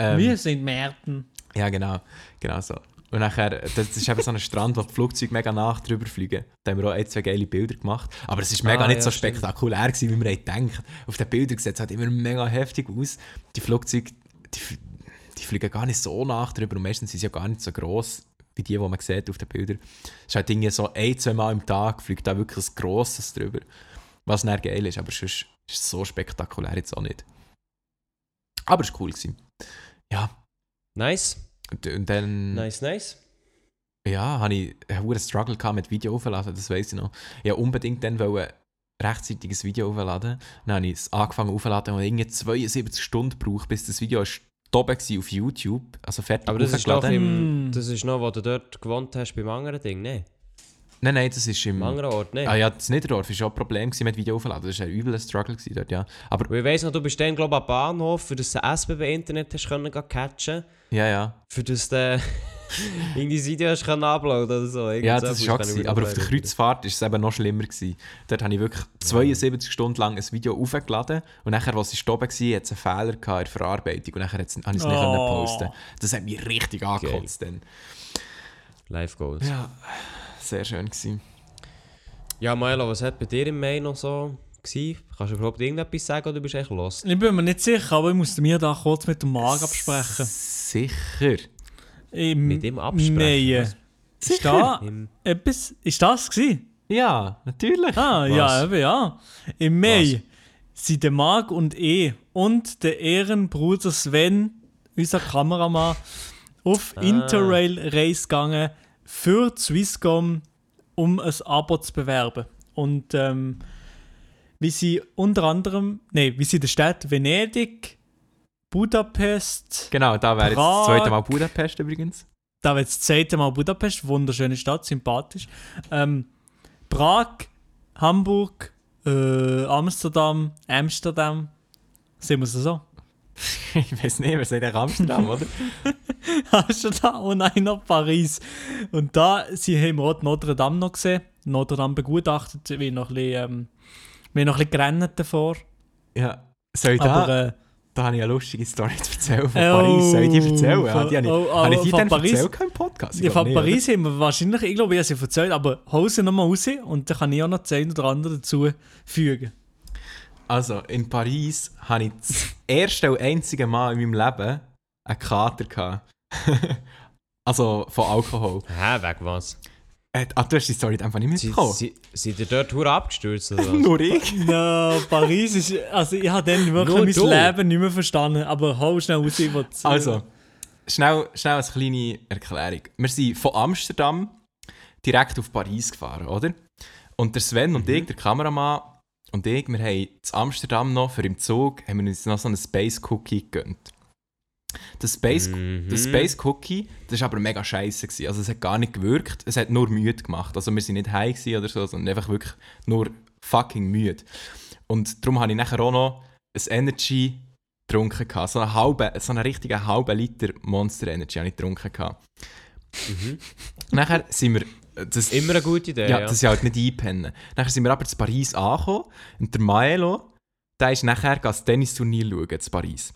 B: Ähm,
C: Wir sind Märten.
B: ja, genau. Genau so. Und nachher, das, ist eben so ein Strand, wo die Flugzeuge mega nach drüber fliegen. Da haben wir auch ein, zwei geile Bilder gemacht. Aber es war mega
A: Ah,
B: nicht
A: ja,
B: so spektakulär, gewesen, wie wir gedacht Auf den Bildern sieht es halt immer mega heftig aus. Die Flugzeuge, die, die fliegen gar nicht so nach drüber und meistens sind sie ja gar nicht so gross wie die, die man sieht auf den Bildern. Es ist halt irgendwie so ein, zwei Mal im Tag fliegt da wirklich ein grosses drüber. Was dann geil ist, aber sonst ist es so spektakulär jetzt auch nicht. Aber es war cool. Gewesen. Ja,
A: Nice,
B: und, und dann...
A: nice, nice.
B: Ja, hatte ich einen hohen Struggle gehabt mit Video aufladen, das weiß ich noch. Ich wollte unbedingt dann wollte rechtzeitig ein Video aufladen. Dann habe ich es angefangen aufzuladen und irgendwie 72 Stunden gebraucht, bis das Video ist oben war auf YouTube, also fertig
A: Aber das ist
B: hochgeladen.
A: im, das ist noch, wo du dort gewohnt hast beim anderen Ding, ne?
B: Nein, nein, das ist im...
A: Im anderen Ort, ne?
B: Ah ja, das Niederdorf war auch ein Problem gewesen mit Video aufladen. Das war ein übler Struggle gewesen dort, ja. Aber
A: Weil ich weiss noch, du bist dann, glaube ich, am Bahnhof, für das SBB-Internet hast können catchen
B: ja, ja.
A: für das du irgendwie das Video hast können uploaden oder so. Irgend
B: Ja, das war
A: ich
B: Gewesen. Aber auf der. Kreuzfahrt war es eben noch schlimmer. Gewesen. Dort habe ich wirklich 72 Stunden lang ein Video aufgeladen und nachher, als es oben war, hat es einen Fehler in der Verarbeitung und nachher habe ich es nicht
C: Oh.
B: können posten Das hat mich richtig angekotzt. Dann.
A: Live Goals. Ja.
B: Ja, sehr schön gewesen.
A: Milo, was hat bei dir im Mai noch so gewesen? Kannst du überhaupt irgendetwas sagen oder bist du echt los?
C: Ich bin mir nicht sicher, aber ich musste mir da kurz mit dem Marc absprechen.
B: Sicher.
C: Im
A: Mit ihm absprechen?
C: Mai.
A: Was?
C: Ist da
A: Im
C: etwas? Ist das gewesen?
B: Ja, natürlich.
C: Ah, ja,
A: Was?
C: eben, ja. Im Mai sind der Marc und ich und der Ehrenbruder Sven, unser Kameramann, auf
A: Ah.
C: Interrail-Race gegangen für Swisscom, um ein Abo zu bewerben. Und ähm, wie sie unter anderem, nee, wie sie der Stadt Venedig, Budapest,
B: Genau, da wäre jetzt das zweite Mal Budapest übrigens.
C: da wird das zweite Mal Budapest, wunderschöne Stadt, sympathisch. Ähm, Prag, Hamburg, äh, Amsterdam, Amsterdam. Sehen wir es so?
B: ich weiß nicht, wer sagt der Amsterdam, oder?
C: Amsterdam und nein, noch Paris. Und da sie haben wir auch Notre Dame noch gesehen. Notre Dame begutachtet, wie noch ein bisschen, ähm, noch ein bisschen gerannt davor.
B: Ja. Soll ich da,
C: Aber äh,
B: da habe ich eine lustige Story zu erzählen von
C: Oh,
B: Paris. Soll ich die erzählen? Ja,
C: von-
B: die habe ich,
C: oh, oh,
B: habe ich die dann
C: Paris?
B: erzählt im Podcast? Ich
C: ja, von
B: nicht, oder?
C: Paris haben wir wahrscheinlich, ich glaube, ich habe sie erzählt, aber hau sie nochmal raus und dann kann ich auch noch das eine oder andere dazu fügen.
B: Also, in Paris hatte ich das erste und einzige Mal in meinem Leben einen Kater. Gehabt. also von Alkohol.
A: Hä, weg was?
B: Äh, ah, du hast die Story einfach nicht
A: Sie,
B: mitbekommen?
A: sie, sind ihr dort hure abgestürzt oder was?
B: Nur ich?
C: Ja, Paris ist. Also, ich habe dann wirklich
A: Nur
C: mein
A: du.
C: Leben nicht mehr verstanden. Aber hau schnell raus, ich will
B: Also, schnell, schnell eine kleine Erklärung. Wir sind von Amsterdam direkt auf Paris gefahren, oder? Und der Sven und ich, der Kameramann und ich, wir haben in Amsterdam noch für im Zug haben wir uns noch so einen Space Cookie gegönnt. Das Space,
A: Mhm.
B: das Space Cookie, das war aber mega scheiße. Gewesen. Also es hat gar nicht gewirkt, es hat nur müde gemacht. Also wir sind nicht gewesen oder so, sondern einfach wirklich nur fucking müde. Und darum habe ich nachher auch noch ein Energy getrunken. So einen halben, so einen richtigen halben Liter Monster Energy habe ich getrunken.
A: Mhm.
B: Nachher sind wir das,
A: Immer eine gute Idee,
B: ja,
A: ja.
B: das ist halt nicht einpennen. Nachher sind wir aber zu Paris angekommen und der Maelo, der ist nachher das Tennisturnier schauen, zu Paris.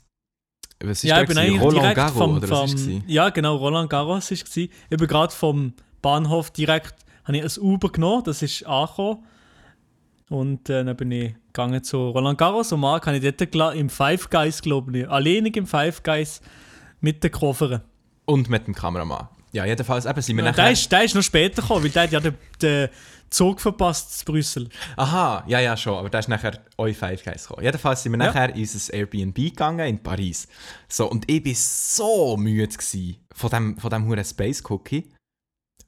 B: Was ist
C: Ja, ich bin eigentlich
B: Roland Garros,
C: vom,
B: oder was
C: vom ja genau, Roland Garros war es. Ich bin gerade vom Bahnhof direkt, habe ich ein Uber genommen, das ist angekommen. Und äh, dann bin ich gegangen zu Roland Garros und Marc habe ich dort im Five Guys, glaube ich, alleinig im Five Guys mit den Koffern.
B: Und mit dem Kameramann. Ja, jedenfalls eben sind wir
C: Ja,
B: nachher...
C: der, ist, der ist noch später gekommen, weil der hat ja den, den Zug verpasst zu Brüssel.
B: Aha, ja, ja, schon, aber da ist nachher euch Five Guys gekommen. Jedenfalls sind wir
C: Ja.
B: nachher in unser Airbnb gegangen in Paris. So, und ich war so müde gewesen von dem, von dem huren Space Cookie,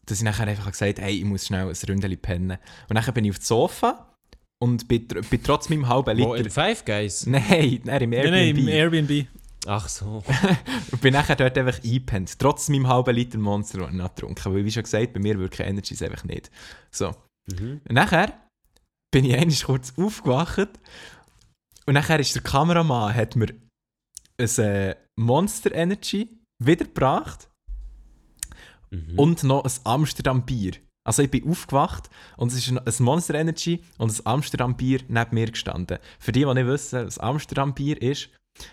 B: dass ich nachher einfach gesagt habe, hey, ich muss schnell ein Ründchen pennen. Und nachher bin ich auf das Sofa und bin, bin trotz meinem halben
A: Wo,
B: Liter...
A: in Five Guys?
B: Nein, nein, im
C: Nein,
B: Airbnb.
C: nein, im Airbnb.
A: Ach so.
B: Und bin nachher dort einfach eingepennt. Trotz meinem halben Liter Monster noch nicht getrunken. Weil, wie schon gesagt, bei mir wirken Energies einfach nicht. So.
A: Mhm.
B: Und nachher bin ich einmal kurz aufgewacht. Und nachher ist der Kameramann, hat mir ein äh, Monster Energy wiedergebracht
A: Mhm.
B: und noch ein Amsterdam Bier. Also ich bin aufgewacht und es ist ein ein Monster Energy und ein Amsterdam Bier neben mir gestanden. Für die, die nicht wissen, was Amsterdam Bier ist,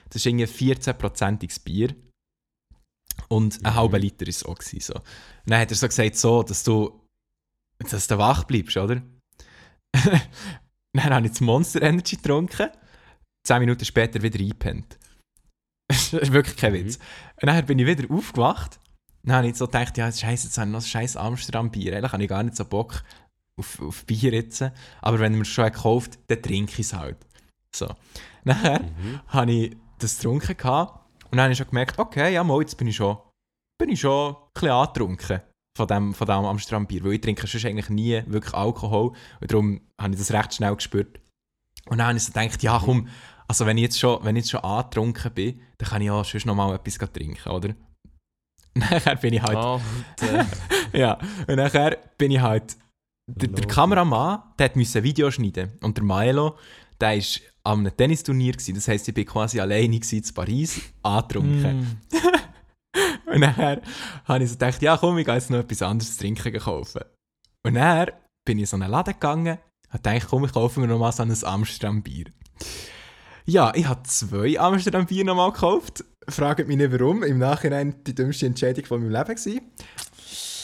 B: das ist irgendwie ein 14-prozentiges Bier. Und ein
A: Mhm.
B: halber Liter ist auch. Gewesen, so. Dann hat er so gesagt, so, dass du, dass du wach bleibst, oder? dann habe ich das Monster Energy getrunken, 10 Minuten später wieder eingepennt. das ist wirklich kein Witz. Und dann bin ich wieder aufgewacht. Dann habe ich so gedacht, ja, scheiße, jetzt habe ich noch ein scheiß Amsterdam-Bier. Eigentlich habe ich gar nicht so Bock auf, auf Bier jetzt. Aber wenn man es schon gekauft dann trinke ich es halt. So. Nachher
A: Mhm.
B: habe ich das getrunken gehabt, und dann habe ich schon gemerkt, okay, ja, mal, jetzt bin ich schon, bin ich schon ein bisschen angetrunken von dem, von dem Amsterdam-Bier, weil ich trinke sonst eigentlich nie wirklich Alkohol und darum habe ich das recht schnell gespürt. Und dann habe ich so gedacht, ja komm, also wenn ich jetzt schon, wenn ich jetzt schon angetrunken bin, dann kann ich ja sonst noch mal etwas trinken, oder? Nachher bin ich halt
A: äh,
B: ja, und nachher bin ich halt. Der, der. Kameramann, der hat ein Video schneiden. Und der Milo, der war an einem Tennisturnier. Gewesen. Das heisst, ich bin quasi alleine in Paris, angetrunken.
C: Mm.
B: Und nachher habe ich so gedacht, ja komm, ich gehe jetzt noch etwas anderes zu trinken kaufen. Und dann bin ich in so einen Laden gegangen, habe gedacht, komm, ich kaufe mir noch mal so ein Amsterdam-Bier. Ja, ich habe zwei Amsterdam-Bier noch mal gekauft. Fragt mich nicht warum. Im Nachhinein die dümmste Entscheidung von meinem Leben gewesen.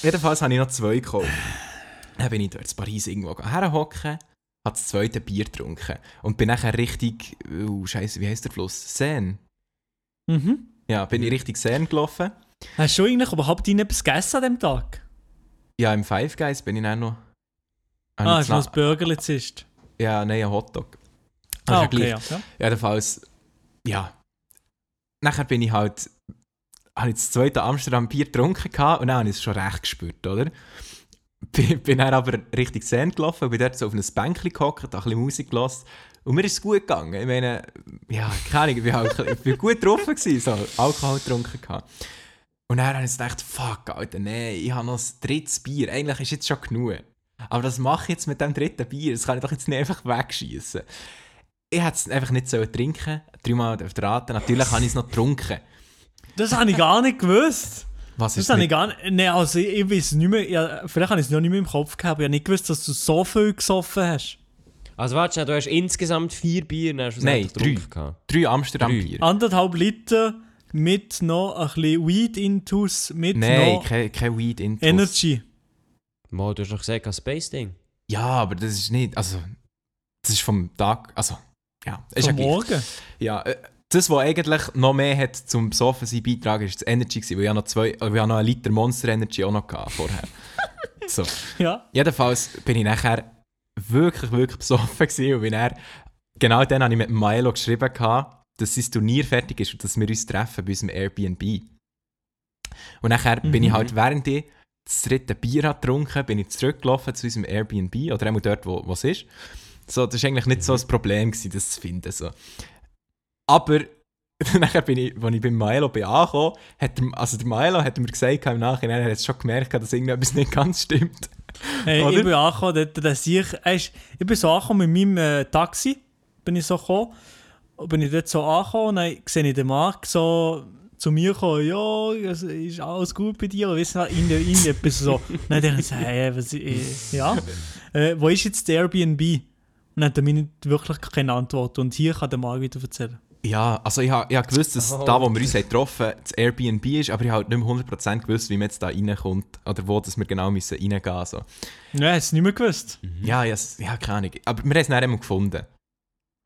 B: Jedenfalls habe ich noch zwei gekauft. Dann bin ich dort in Paris irgendwo herhocken, habe das zweite Bier getrunken und bin nachher richtig, oh, scheiße, wie heißt der Fluss? Seine.
C: Mhm.
B: Ja, bin ich richtig Seine gelaufen.
C: Hast du eigentlich überhaupt etwas gegessen an dem Tag?
B: Ja, im Five Guys bin ich dann noch.
C: Ah, hast du noch ein Burgerli.
B: Ja, nein, ein Hotdog. Das
C: Ah,
B: ja
C: okay,
B: gleich.
C: ja. ja.
B: Jedenfalls, ja. Nachher bin ich halt. Habe ich das zweite Amsterdam-Bier getrunken gehabt und dann habe ich es schon recht gespürt, oder? Bin, bin dann aber richtig Sand gelaufen bin dort so auf einem Bänkchen gehockt, ein bisschen Musik gelassen. Und mir ist es gut gegangen. Ich meine, ja, keine Ahnung, ich bin gut drauf so Alkohol getrunken gehabt. Und dann habe ich gedacht, fuck, Alter, nein, ich habe noch ein drittes Bier. Eigentlich ist jetzt schon genug. Aber was mache ich jetzt mit dem dritten Bier? Das kann ich doch jetzt nicht einfach wegschießen. Ich hätte es einfach nicht so trinken Dreimal auf der Rate. Natürlich habe ich es noch getrunken.
C: Das habe ich gar nicht gewusst.
B: Was
C: Das
B: ist
C: habe ich gar nicht. Nein, also ich, ich weiß nicht mehr. Ja, vielleicht habe ich es noch nicht mehr im Kopf gehabt, aber ich habe nicht gewusst, dass du so viel gesoffen hast.
A: Also warte, du hast insgesamt vier Bier hast
B: Nein, drei.
A: gehabt.
B: Drei Amsterdam-Bier.
C: Anderthalb Liter mit noch ein bisschen Weed intus, mit
B: Nein,
C: noch
B: kein, kein Weed in
C: Energy.
A: Mal, du hast doch gesagt, ein Space-Ding.
B: Ja, aber das ist nicht. Also, das ist vom Tag. Also, ja, ist ja
C: Vom
B: gleich.
C: Morgen.
B: Ja, äh, das, was eigentlich noch mehr hat zum Besoffen sein beitragen, ist das Energy gewesen, weil ich noch zwei, äh, ich habe noch einen Liter Monster Energy auch noch gehabt vorher. so.
C: Ja.
B: Jedenfalls bin ich nachher wirklich, wirklich besoffen gewesen und bin dann, genau dann habe ich mit Milo geschrieben gehabt, dass sein Turnier fertig ist und dass wir uns treffen bei unserem Airbnb. Und nachher bin ich
C: Mhm.
B: halt, während ich das dritte Bier habe getrunken, bin ich zurückgelaufen zu unserem Airbnb oder einmal dort, wo wo es ist. So, das war eigentlich nicht so ein Problem, gewesen, das zu finden. So. Aber nachher bin ich, als ich bei Milo bin angekommen, hat der, also der Milo hat mir gesagt im Nachhinein, er hat schon gemerkt, dass irgendetwas nicht ganz stimmt.
C: Hey,
B: Oder?
C: ich bin angekommen, dort, dass ich, weißt, ich bin so angekommen mit meinem äh, Taxi, bin ich so gekommen, und bin ich dort so angekommen dann sehe ich den Marc so zu mir gekommen, ja, es ist alles gut bei dir, weißt du, in der in etwas so. Dann dachte ich so, hey, was, äh, ja, äh, wo ist jetzt der Airbnb? Und dann hat er mir wirklich keine Antwort. Und hier kann der Marc wieder erzählen.
B: Ja, also ich habe hab gewusst, dass
A: Oh.
B: da, wo wir uns getroffen haben, das Airbnb ist, aber ich habe halt nicht mehr 100% gewusst, wie man jetzt da reinkommt oder wo dass wir genau müssen reingehen müssen. So.
C: Ja, hast du nicht mehr gewusst.
B: Ja, ja, s- ja, keine Ahnung. Aber wir haben es dann einmal gefunden.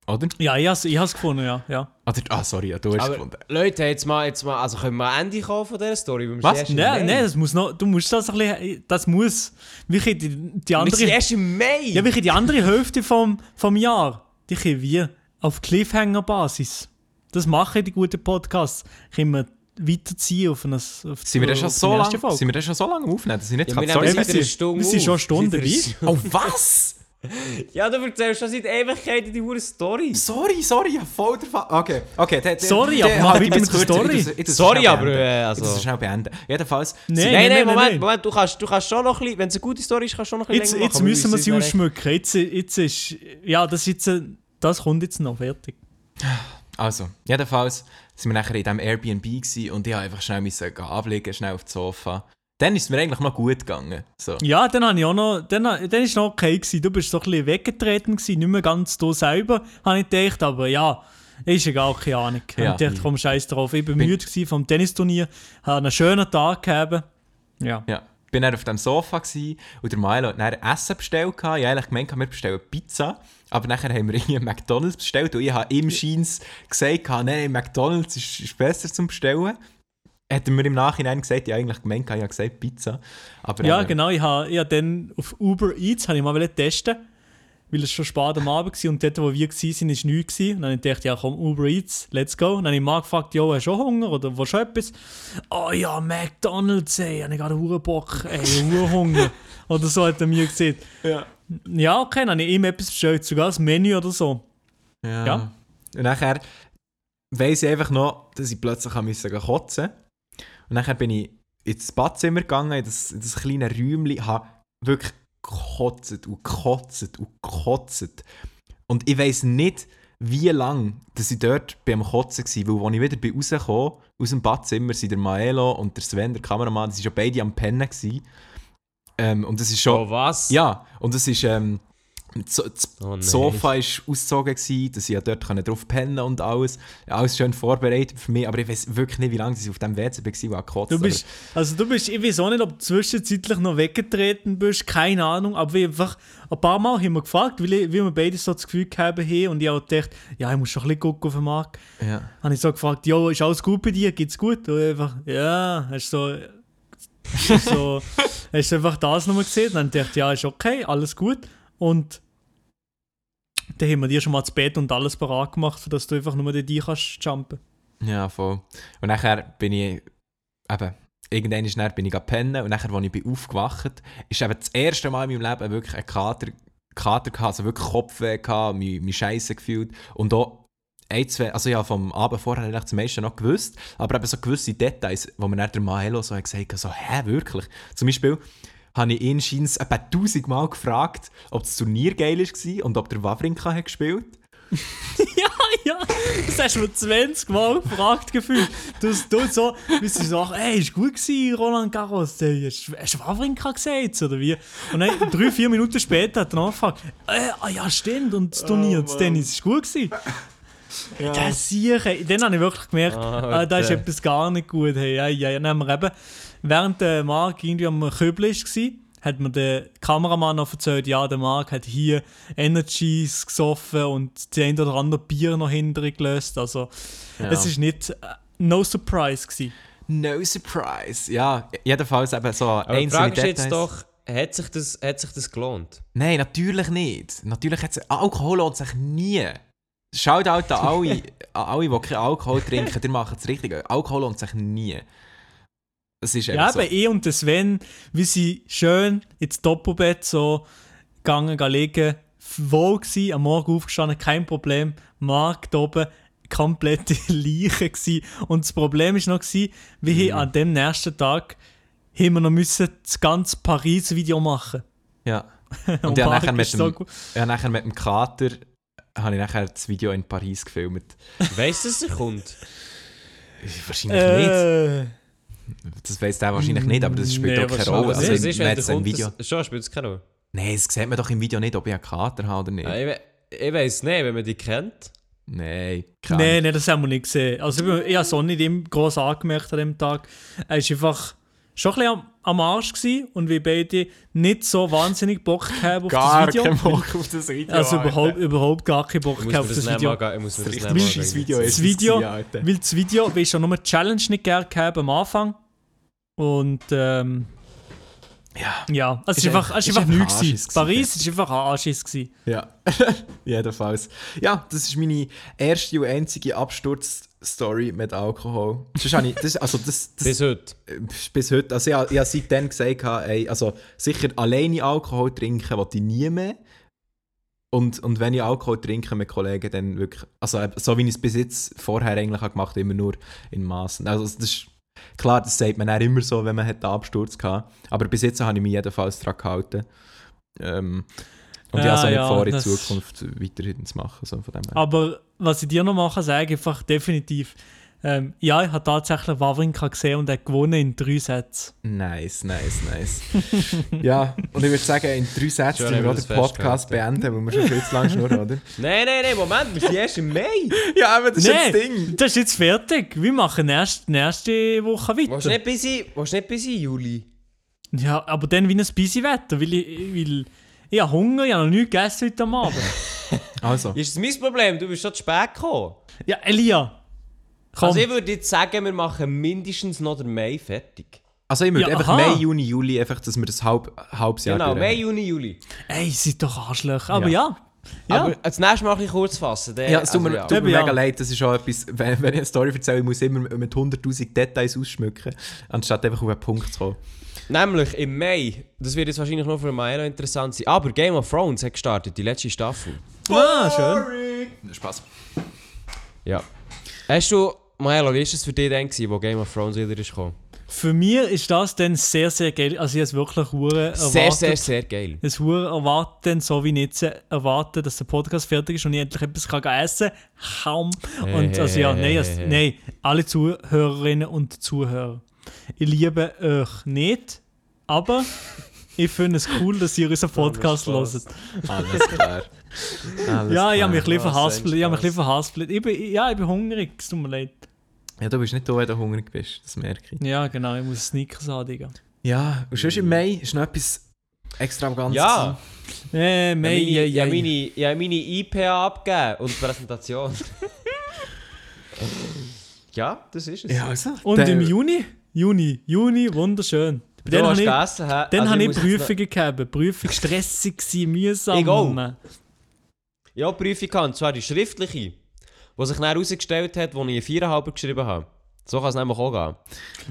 B: Oder?
C: Ja, ich habe es ich has gefunden, ja. ja.
B: Oder? Ah, sorry, ja, du hast es
A: Aber
B: gefunden.
A: Leute, jetzt mal, jetzt mal, also können wir am Ende kommen von dieser Story? wir
B: Was?
C: Nein, nein, das muss noch, du musst das ein bisschen, das muss, wie die, die
A: Wir
C: andere...
A: sind erst im Mai!
C: Ja, wie die andere Hälfte vom, vom Jahr, die können wir auf Cliffhanger-Basis. Das machen die guten Podcasts. Können wir weiterziehen auf eine, auf
B: Sind wir denn schon so lange
C: Folge.
B: sind wir denn schon so lange aufnehmen, dass ich nicht
A: Ja, wir nehmen
C: wir
A: seit einer
C: sind-
A: Stunde
C: wir sind schon
A: auf.
C: Stunden dabei.
B: Oh, was?
A: Ja, du erzählst schon seit Ewigkeiten die hure Story.
B: Sorry, sorry, ja, voll der Fall. Okay, okay. der- der-
C: Sorry,
B: der-
C: aber mach weiter
B: ich
C: mit der
B: jetzt.
C: Story.
A: Sorry, aber, äh, also-
B: Ich tu's schnell beenden. Jedenfalls...
C: Nein,
A: Nein,
C: nein,
A: nein,
C: nein,
A: Moment. Moment, du kannst, du kannst schon noch ein bisschen, wenn es eine gute Story ist, kannst du schon noch ein bisschen
C: Jetzt,
A: länger
C: jetzt
A: machen,
C: müssen wir sie ausschmücken. Jetzt, jetzt ist, ja, das, ist jetzt, äh, das kommt jetzt noch fertig.
B: Also, jedenfalls sind wir nachher in diesem Airbnb gewesen und ich musste einfach schnell müssen gehen ablegen, schnell auf das Sofa. Dann ist es mir eigentlich noch gut gegangen. So.
C: Ja, dann habe ich auch noch, dann, dann ist noch okay gewesen. Du bist so ein bisschen weggetreten gewesen, nicht mehr ganz da selber, habe ich gedacht, aber ja, ist egal, keine Ahnung.
B: Ja.
C: Ich dachte, komm, scheiß drauf. Ich bin müde vom Tennisturnier, habe einen schönen Tag gehabt. Ja.
B: Ja. Bin dann auf dem Sofa gewesen, und der Milo hat dann Essen bestellt. Ich habe eigentlich gemeint, wir bestellen Pizza. Aber nachher haben wir irgendwie McDonalds bestellt und ich habe ihm Scheins gesagt, nein, nein, McDonalds ist, ist besser zum Bestellen. Hat er mir im Nachhinein gesagt, ich habe eigentlich gemeint, ich habe gesagt Pizza. Aber
C: Ja, genau. Ich habe ich hab dann auf Uber Eats habe ich mal testen, weil es schon spät am Abend war und dort, wo wir waren, ist nichts. Und dann habe ich ja komm, Uber Eats, let's go. Und dann habe ich mal gefragt, jo, hast du auch Hunger oder willst du etwas? Oh ja, McDonalds, ey, ich habe gerade einen Bock, ey, Hunger. oder so hat er mir gesagt.
B: Ja.
C: Ja, okay, dann habe ich ihm etwas bestellt, sogar das Menü oder so.
B: Ja.
C: Ja.
B: Und nachher weiss ich einfach noch, dass ich plötzlich gehen kotzen Und nachher bin ich ins Badzimmer gegangen, in das, in das kleine Räumchen, habe wirklich gekotzt und gekotzt und gekotzt. Und ich weiss nicht, wie lange dass ich dort beim Kotzen war, weil als ich wieder rausgekommen aus dem Badzimmer, sind der Maelo und der Sven, der Kameramann, die waren schon beide am Pennen. gewesen. Ähm, und das ist schon...
A: Oh, was?
B: Ja, und das ist... Ähm, so, das
A: Oh.
B: Sofa war ausgezogen, gewesen, dass ich ja dort können drauf pennen und alles. Alles schön vorbereitet für mich, aber ich weiß wirklich nicht, wie lange ich auf dem WC war, war gekotzt.
C: Du bist, also du bist, ich weiß auch nicht, ob du zwischenzeitlich noch weggetreten bist, keine Ahnung, aber wir einfach ein paar Mal haben wir gefragt, weil, ich- weil wir beide so das Gefühl gehabt haben und ich auch gedacht, ja, ich muss schon ein bisschen gucken auf den Markt.
B: ja.
C: Habe ich so gefragt, jo, ist alles gut bei dir, geht's gut? Und einfach, ja, hast so, hast so, hast einfach das nochmal gesehen? Und dann dachte ich, ja, ist okay, alles gut. Und dann haben wir dir schon mal das Bett und alles parat gemacht, sodass du einfach nur dort rein kannst jumpen.
B: ja, voll. Und nachher bin ich eben, irgendwann ist bin ich pennen und nachher, als ich bin aufgewacht ist eben das erste Mal in meinem Leben wirklich ein Kater, Kater gehabt, also wirklich Kopfweh gehabt, mich, mich scheiße gefühlt und auch ein, zwei, also ja, vom Abend vorher habe ich das meiste noch gewusst, aber eben so gewisse Details, wo mir dann der Maelo so hat gesagt hat, so, hä, wirklich? Zum Beispiel habe ich ihn scheins etwa tausendmal gefragt, ob das Turnier geil war und ob der Wawrinka hat gespielt.
C: Ja, ja, das hast du mir 20 Mal gefragt gefühlt. Du hast du so, bist du so, ey, ist gut gewesen, Roland Garros, ey, hast hast du Wawrinka gesagt, oder wie? Und dann, drei, vier Minuten später hat er nachgefragt, äh, ah ja, stimmt, und das Turnier, das Tennis, ist gut gewesen. Das sehe ich, dann habe ich wirklich gemerkt, ah, da ist etwas gar nicht gut. Hey, ja, ja, ja. Dann haben wir eben, während der Marc irgendwie am Köbel war, hat mir der Kameramann noch erzählt, ja, der Marc hat hier Energies gesoffen und die ein oder andere Bier noch hinterher gelöst. Also, es ist nicht, äh, no surprise gewesen.
B: No surprise. Ja, jedenfalls eben so
A: Aber die
B: einzelne
A: Frage ist
B: Details.
A: jetzt doch, hat sich das, hat sich das gelohnt?
B: Nein, natürlich nicht. Natürlich hat es... Alkohol lohnt sich nie. Schaut halt an alle, an alle, die keinen Alkohol trinken, die machen es richtig. Alkohol lohnt sich nie. Das ist
C: Ja, eben, ich und der Sven, wie sie schön ins Doppelbett so gegangen, gehen liegen, wohl gewesen, am Morgen aufgestanden, kein Problem. Marc da oben, komplette Leiche gewesen. Und das Problem ist noch gewesen, wir haben an dem nächsten Tag haben wir noch müssen das ganze Paris-Video machen.
B: so. Ja. Und ja,
C: Marc
B: nachher mit
C: ist so
B: dem,
C: gut.
B: ja, nachher mit dem Kater habe ich nachher das Video in Paris gefilmt.
A: Weißt du, dass er kommt?
B: Wahrscheinlich nicht. Das weiss der wahrscheinlich nicht, aber das spielt
C: Nee,
B: auch keine Rolle. Also,
A: es ist, wenn der kommt,
B: Video...
A: das- Schon, spielt es keine Rolle.
B: Nein, das sieht man doch im Video nicht, ob ich einen Kater habe oder nicht.
A: Ja, ich we- ich weiß nicht, wenn man die kennt.
B: Nein, krank.
C: Nein, nein, das haben wir nicht gesehen. Also ich, ich habe auch nicht ihm gross angemerkt an dem Tag. Er war einfach schon ein bisschen am, am Arsch gewesen und wir beide nicht so wahnsinnig Bock gehabt auf
B: Gar
C: das Video.
B: keinen Bock auf das Video.
C: Also
B: Alter.
C: überhaupt, überhaupt gar keinen Bock gehabt auf
A: das
C: das Video.
A: mal gehen- ich muss mir das
B: Das
A: gehen.
B: Video.
C: Das Video, weil das Video, weil ich schon nur die Challenge nicht gerne gehabt am Anfang. Und ähm,
B: Ja.
C: ja, es
B: Ist
C: ist einfach,
B: einfach-
C: es ist
B: ist
C: einfach
B: einfach
C: nichts. Gewesen. Paris ist einfach ein Anschiss. gewesen.
B: Ja, jedenfalls. Ja, das ist meine erste und einzige Absturzstory mit Alkohol. Habe ich, das, also das, das,
A: Bis heute.
B: bis heute, also ich, habe- ich habe seitdem gesagt, ey, also sicher alleine Alkohol trinken will ich nie mehr. Und, und wenn ich Alkohol trinke mit Kollegen, dann wirklich, also äh, so wie ich es bis jetzt vorher eigentlich habe gemacht immer nur in Maßen. Also das ist, klar, das sagt man auch immer so, wenn man einen Absturz gehabt. Aber bis jetzt habe ich mich jedenfalls daran gehalten. Ähm, und ich
C: Ja,
B: habe es auch nicht
C: ja,
B: vor, in Zukunft weiterhin zu machen. So von dem her.
C: Aber was ich dir noch machen sage einfach definitiv. Ähm, ja, ich habe tatsächlich Wawrinka gesehen und er hat gewonnen in drei Sätzen.
B: Nice, nice, nice. ja, und ich würde sagen, in drei Sätzen
A: Schon
B: tun wir den
A: das
B: Podcast beenden, weil wir schon viel zu lange schnurren, oder?
A: Nein, nein, nein, Moment, wir sind erst im Mai.
B: Ja, aber das
C: Nein, das ist jetzt fertig. Wir machen erst nächste Woche
A: Willst du
C: weiter.
A: nicht bis in, willst du nicht bis in Juli?
C: Ja, aber dann wie ein busy Wetter, weil ich, weil ich habe Hunger, ich habe noch nichts gegessen heute am Abend.
B: Also,
A: Ist das mein Problem? Du bist schon zu spät gekommen.
C: ja, Elia, komm.
A: Also ich würde jetzt sagen, wir machen mindestens noch den Mai fertig.
B: also ich würde
C: Ja,
B: einfach
C: aha.
B: Mai, Juni, Juli, einfach, dass wir das halb, halbes Jahr
A: Genau, Mai. Juni, Juli.
C: Ey, seid doch Arschlöcher. Aber ja. ja.
A: Aber als nächstes Mal ein bisschen kurz fassen. dann-
B: Ja, es tut mir,
A: also, ja.
B: tut mir mega leid, das ist auch etwas, wenn, wenn ich eine Story erzähle, ich muss immer mit 100'000 Details ausschmücken, anstatt einfach auf einen Punkt zu kommen.
A: Nämlich im Mai, das wird jetzt wahrscheinlich noch für Maelo interessant sein, aber Game of Thrones hat gestartet, die letzte Staffel.
C: Ah, schön.
B: Spaß.
A: Ja. Hast du, Maelo, wie war es für dich dann, gewesen, wo Game of Thrones wieder ist gekommen?
C: Für mich ist das dann sehr, sehr geil. Also ich habe es wirklich hure erwartet.
A: Sehr, sehr, sehr geil.
C: Es hure erwarten, so wie ich jetzt erwarte, dass der Podcast fertig ist und ich endlich etwas kann essen kann. Und also ja, nein, also, nein, alle Zuhörerinnen und Zuhörer. Ich liebe euch nicht, aber ich finde es cool, dass ihr unseren Podcast hört.
B: Alles klar. Alles
C: Ja, ich habe mich ein bisschen verhaspelt. Ich. Ich bin, ja, ich bin hungrig, es tut mir leid.
B: Ja, du bist nicht da, wenn du hungrig bist, das merke ich.
C: Ja, genau, ich muss Snickers haben, Digga.
B: Ja, und sonst im Mai ist noch etwas extravagantes.
A: Ja,
C: Äh,
A: meine,
C: ja,
A: ja,
C: ja,
A: meine, ja, meine IPA abgegeben und Präsentation. ja, das ist es.
B: Ja, also.
C: Und
B: der-
C: im Juni? Juni, Juni, wunderschön.
A: Du
C: Dann
A: hast
C: habe ich,
A: gegessen, hä?
C: dann
A: Also
C: habe ich
A: noch-
C: Prüfungen gehabt. Prüfung stressig mühsam.
A: Ich auch. Ja, Prüfung zwar die schriftliche, die sich dann herausgestellt hat, wo ich eine Viererhalber geschrieben habe. So kann es nämlich auch gehen.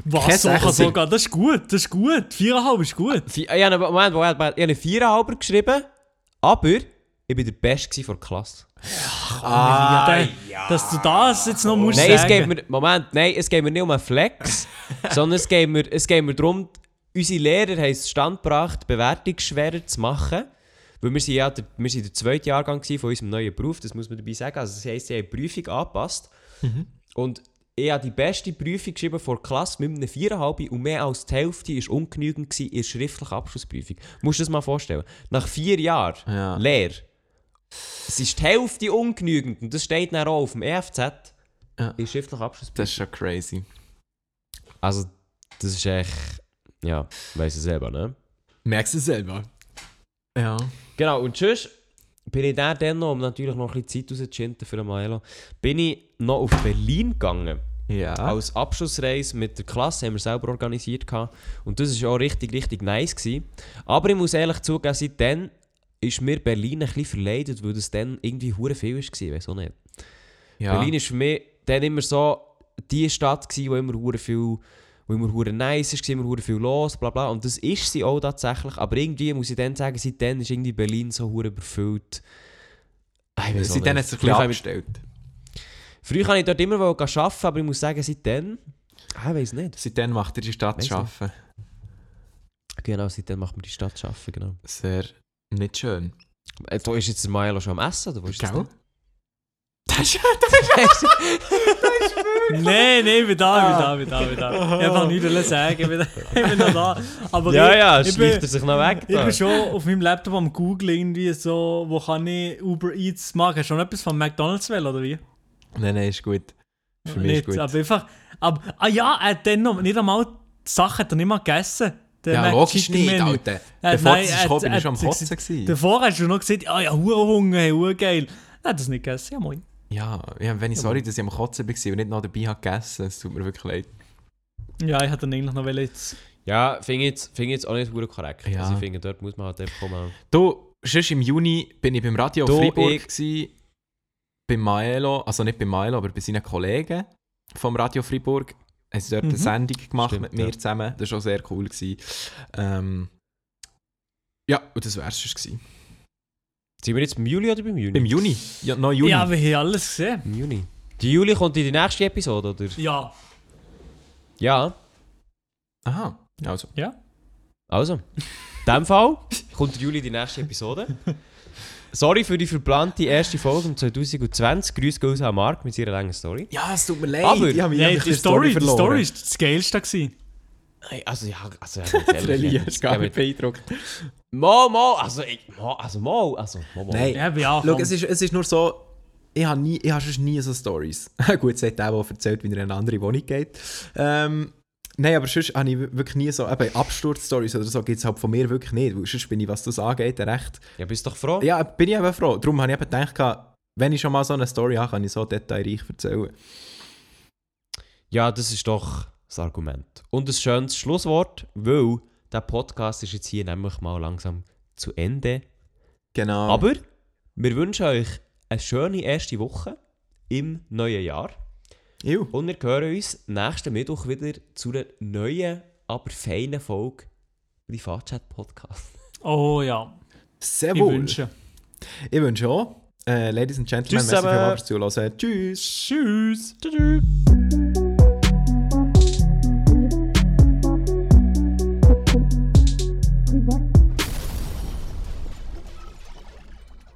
C: Was,
B: Keine
C: so kann
B: Sechser.
C: so gehen? Das ist gut, das ist gut. Viereinhalb ist gut.
A: Vi- Ich habe einen Moment, wo ich ich habe eine Viererhalber geschrieben, aber ich war der Beste von der Klasse.
B: Ah,
C: Dann- Dass du das jetzt noch musst
A: Nein, es
C: sagen.
A: geht mir, Moment, nein, es geht mir nicht um einen Flex, sondern es geht mir, es geht mir darum, unsere Lehrer haben es stand gebracht, Bewertung schwerer zu machen. Weil wir sind ja der, wir sind der zweite Jahrgang von unserem neuen Beruf, das muss man dabei sagen. Also das heisst, sie haben die Prüfung angepasst. Und ich habe die beste Prüfung geschrieben vor der Klasse mit einem 4,5 und mehr als die Hälfte war ungenügend gewesen in der schriftlichen Abschlussprüfung. Musst du dir das mal vorstellen. Nach vier Jahren
B: Ja.
A: Lehre, es ist die Hälfte ungenügend und das steht dann auch auf dem EFZ
B: Ja.
A: in der schriftlichen Abschlussprüfung.
B: das ist schon crazy.
A: Also, das ist echt. Ja, weiss ich selber, ne?
B: Merkst du selber? Ja.
A: Genau, und sonst bin ich dann, dann noch, um natürlich noch ein bisschen Zeit rauszuschinden für Maelo, bin ich noch auf Berlin gegangen.
B: Ja.
A: Als Abschlussreise mit der Klasse haben wir selber organisiert. Gehabt. Und das war auch richtig, richtig nice. Gewesen. Aber ich muss ehrlich zugeben, seitdem ist mir Berlin ein bisschen verleidet, weil das dann irgendwie hure viel war. Weiß auch nicht.
B: ja.
A: Berlin ist für mich dann immer so die Stadt, gewesen, wo immer hure viel, wo immer hure nice ist, immer hure viel los, bla bla. Und das ist sie auch tatsächlich. Aber irgendwie muss ich dann sagen, seitdem ist irgendwie Berlin so hure überfüllt. Ah, ich
B: Seitdem hat es sich abgestellt.
A: Früher kann ich dort immer arbeiten, aber ich muss sagen, seitdem. Ah, ich weiß nicht.
B: Seitdem macht er die Stadt arbeiten.
A: Genau, seitdem macht man die Stadt arbeiten, genau.
B: Sehr nicht schön.
A: Äh, Da ist jetzt Milo schon am Essen, oder wo ist das?
B: Gell?
A: denn?
B: Das ist, das ist, das
C: Nein, nein, ich bin da, ich bin da, ich bin da, ich bin da. Ich habe nichts sagen, ich bin, da, ich bin noch da. Aber
A: Ja,
C: ich,
A: ja,
C: ich,
A: schleicht er
C: bin,
A: sich noch weg.
C: ich
A: da.
C: bin schon auf meinem Laptop am Google irgendwie so, wo kann ich Uber Eats machen? Hast du schon etwas von McDonalds wählen, oder wie?
B: Nein, nein, ist gut. Für mich
C: nicht,
B: ist gut.
C: aber einfach, aber, ah ja, er hat dann noch, nicht einmal, die Sachen hat er nicht mal gegessen. Der
B: Ja, logisch
C: Chicken
B: nicht,
C: Menü.
B: Alter.
C: Äh,
B: Bevor
C: nein,
B: du
C: er
B: ich schon am
C: er hat-
B: Kotzen.
C: Davor hast du noch gesagt, ah ja, Hurenhunger, hey, Hurengeil. Er hat das nicht gegessen, ja moin.
B: Ja, ja, wenn ich sorry, dass ich am Kotzen war und nicht noch dabei habe gegessen, es tut mir wirklich leid.
C: Ja, ich hätte dann eigentlich noch jetzt...
A: Ja, finde ich jetzt, find ich jetzt auch nicht verdammt korrekt.
B: Ja.
A: Also ich finde, dort muss man halt einfach mal...
B: Du, sonst im Juni bin ich beim Radio
A: Du,
B: Freiburg
A: ich-
B: gsi, beim Maelo, also nicht beim Maelo, aber bei seinen Kollegen vom Radio Freiburg. Haben sie dort
C: Mhm.
B: eine Sendung gemacht
A: Stimmt,
B: mit mir
A: ja.
B: zusammen. Das war auch sehr cool. Gewesen. Ähm, ja, und das wär's schon gewesen.
A: Sind wir jetzt beim Juli oder beim Juni?
B: Im Juni? Ja, noch Juni.
C: Ja, wir haben alles gesehen.
A: Im Juni. Die Juli kommt in die nächste Episode, oder?
C: Ja.
A: Ja.
B: Aha, also.
A: Also, in diesem Fall kommt der Juli in die nächste Episode. Sorry für die verplante erste Folge im 2020. Grüß Gott an Marc mit seiner langen Story.
B: Ja, es tut mir leid.
A: Aber-
B: ich habe mich
C: Nein,
B: einfach
C: die
B: der
C: Story, die. Story ist das Geilste gewesen.
A: Hey, Also ja, also ja, ja,
B: ist gar nicht beeindruckt.
A: Mal, mal, also, ich, mal, also mal, also mal, mal.
B: Nein.
C: Ja, ja,
B: Schau, es ist, es ist nur so, ich habe nie, ich habe sonst nie so Stories. Gut, sagt der, der erzählt, wie er in eine andere Wohnung geht. Ähm, nein, aber sonst habe ich wirklich nie so, Absturz-Stories oder so gibt es halt von mir wirklich nicht, weil sonst bin ich, was das angeht, recht...
A: Ja, bist doch froh?
B: Ja, bin ich eben froh. Darum habe ich eben gedacht, wenn ich schon mal so eine Story habe, kann ich so detailreich erzählen.
A: Ja, das ist doch das Argument. Und ein schönes Schlusswort, weil der Podcast ist jetzt hier nämlich mal langsam zu Ende.
B: Genau.
A: Aber wir wünschen euch eine schöne erste Woche im neuen Jahr.
B: Ew.
A: Und wir hören uns nächsten Mittwoch wieder zu einer neuen, aber feinen Folge Privatchat Podcast.
C: Oh ja,
B: Sehr
C: ich
B: wohl.
C: wünsche.
B: Ich wünsche auch. Äh, Ladies and Gentlemen,
A: Tschüss
B: merci fürs Zuhören. Tschüss.
C: Tschüss.
A: Tschüss.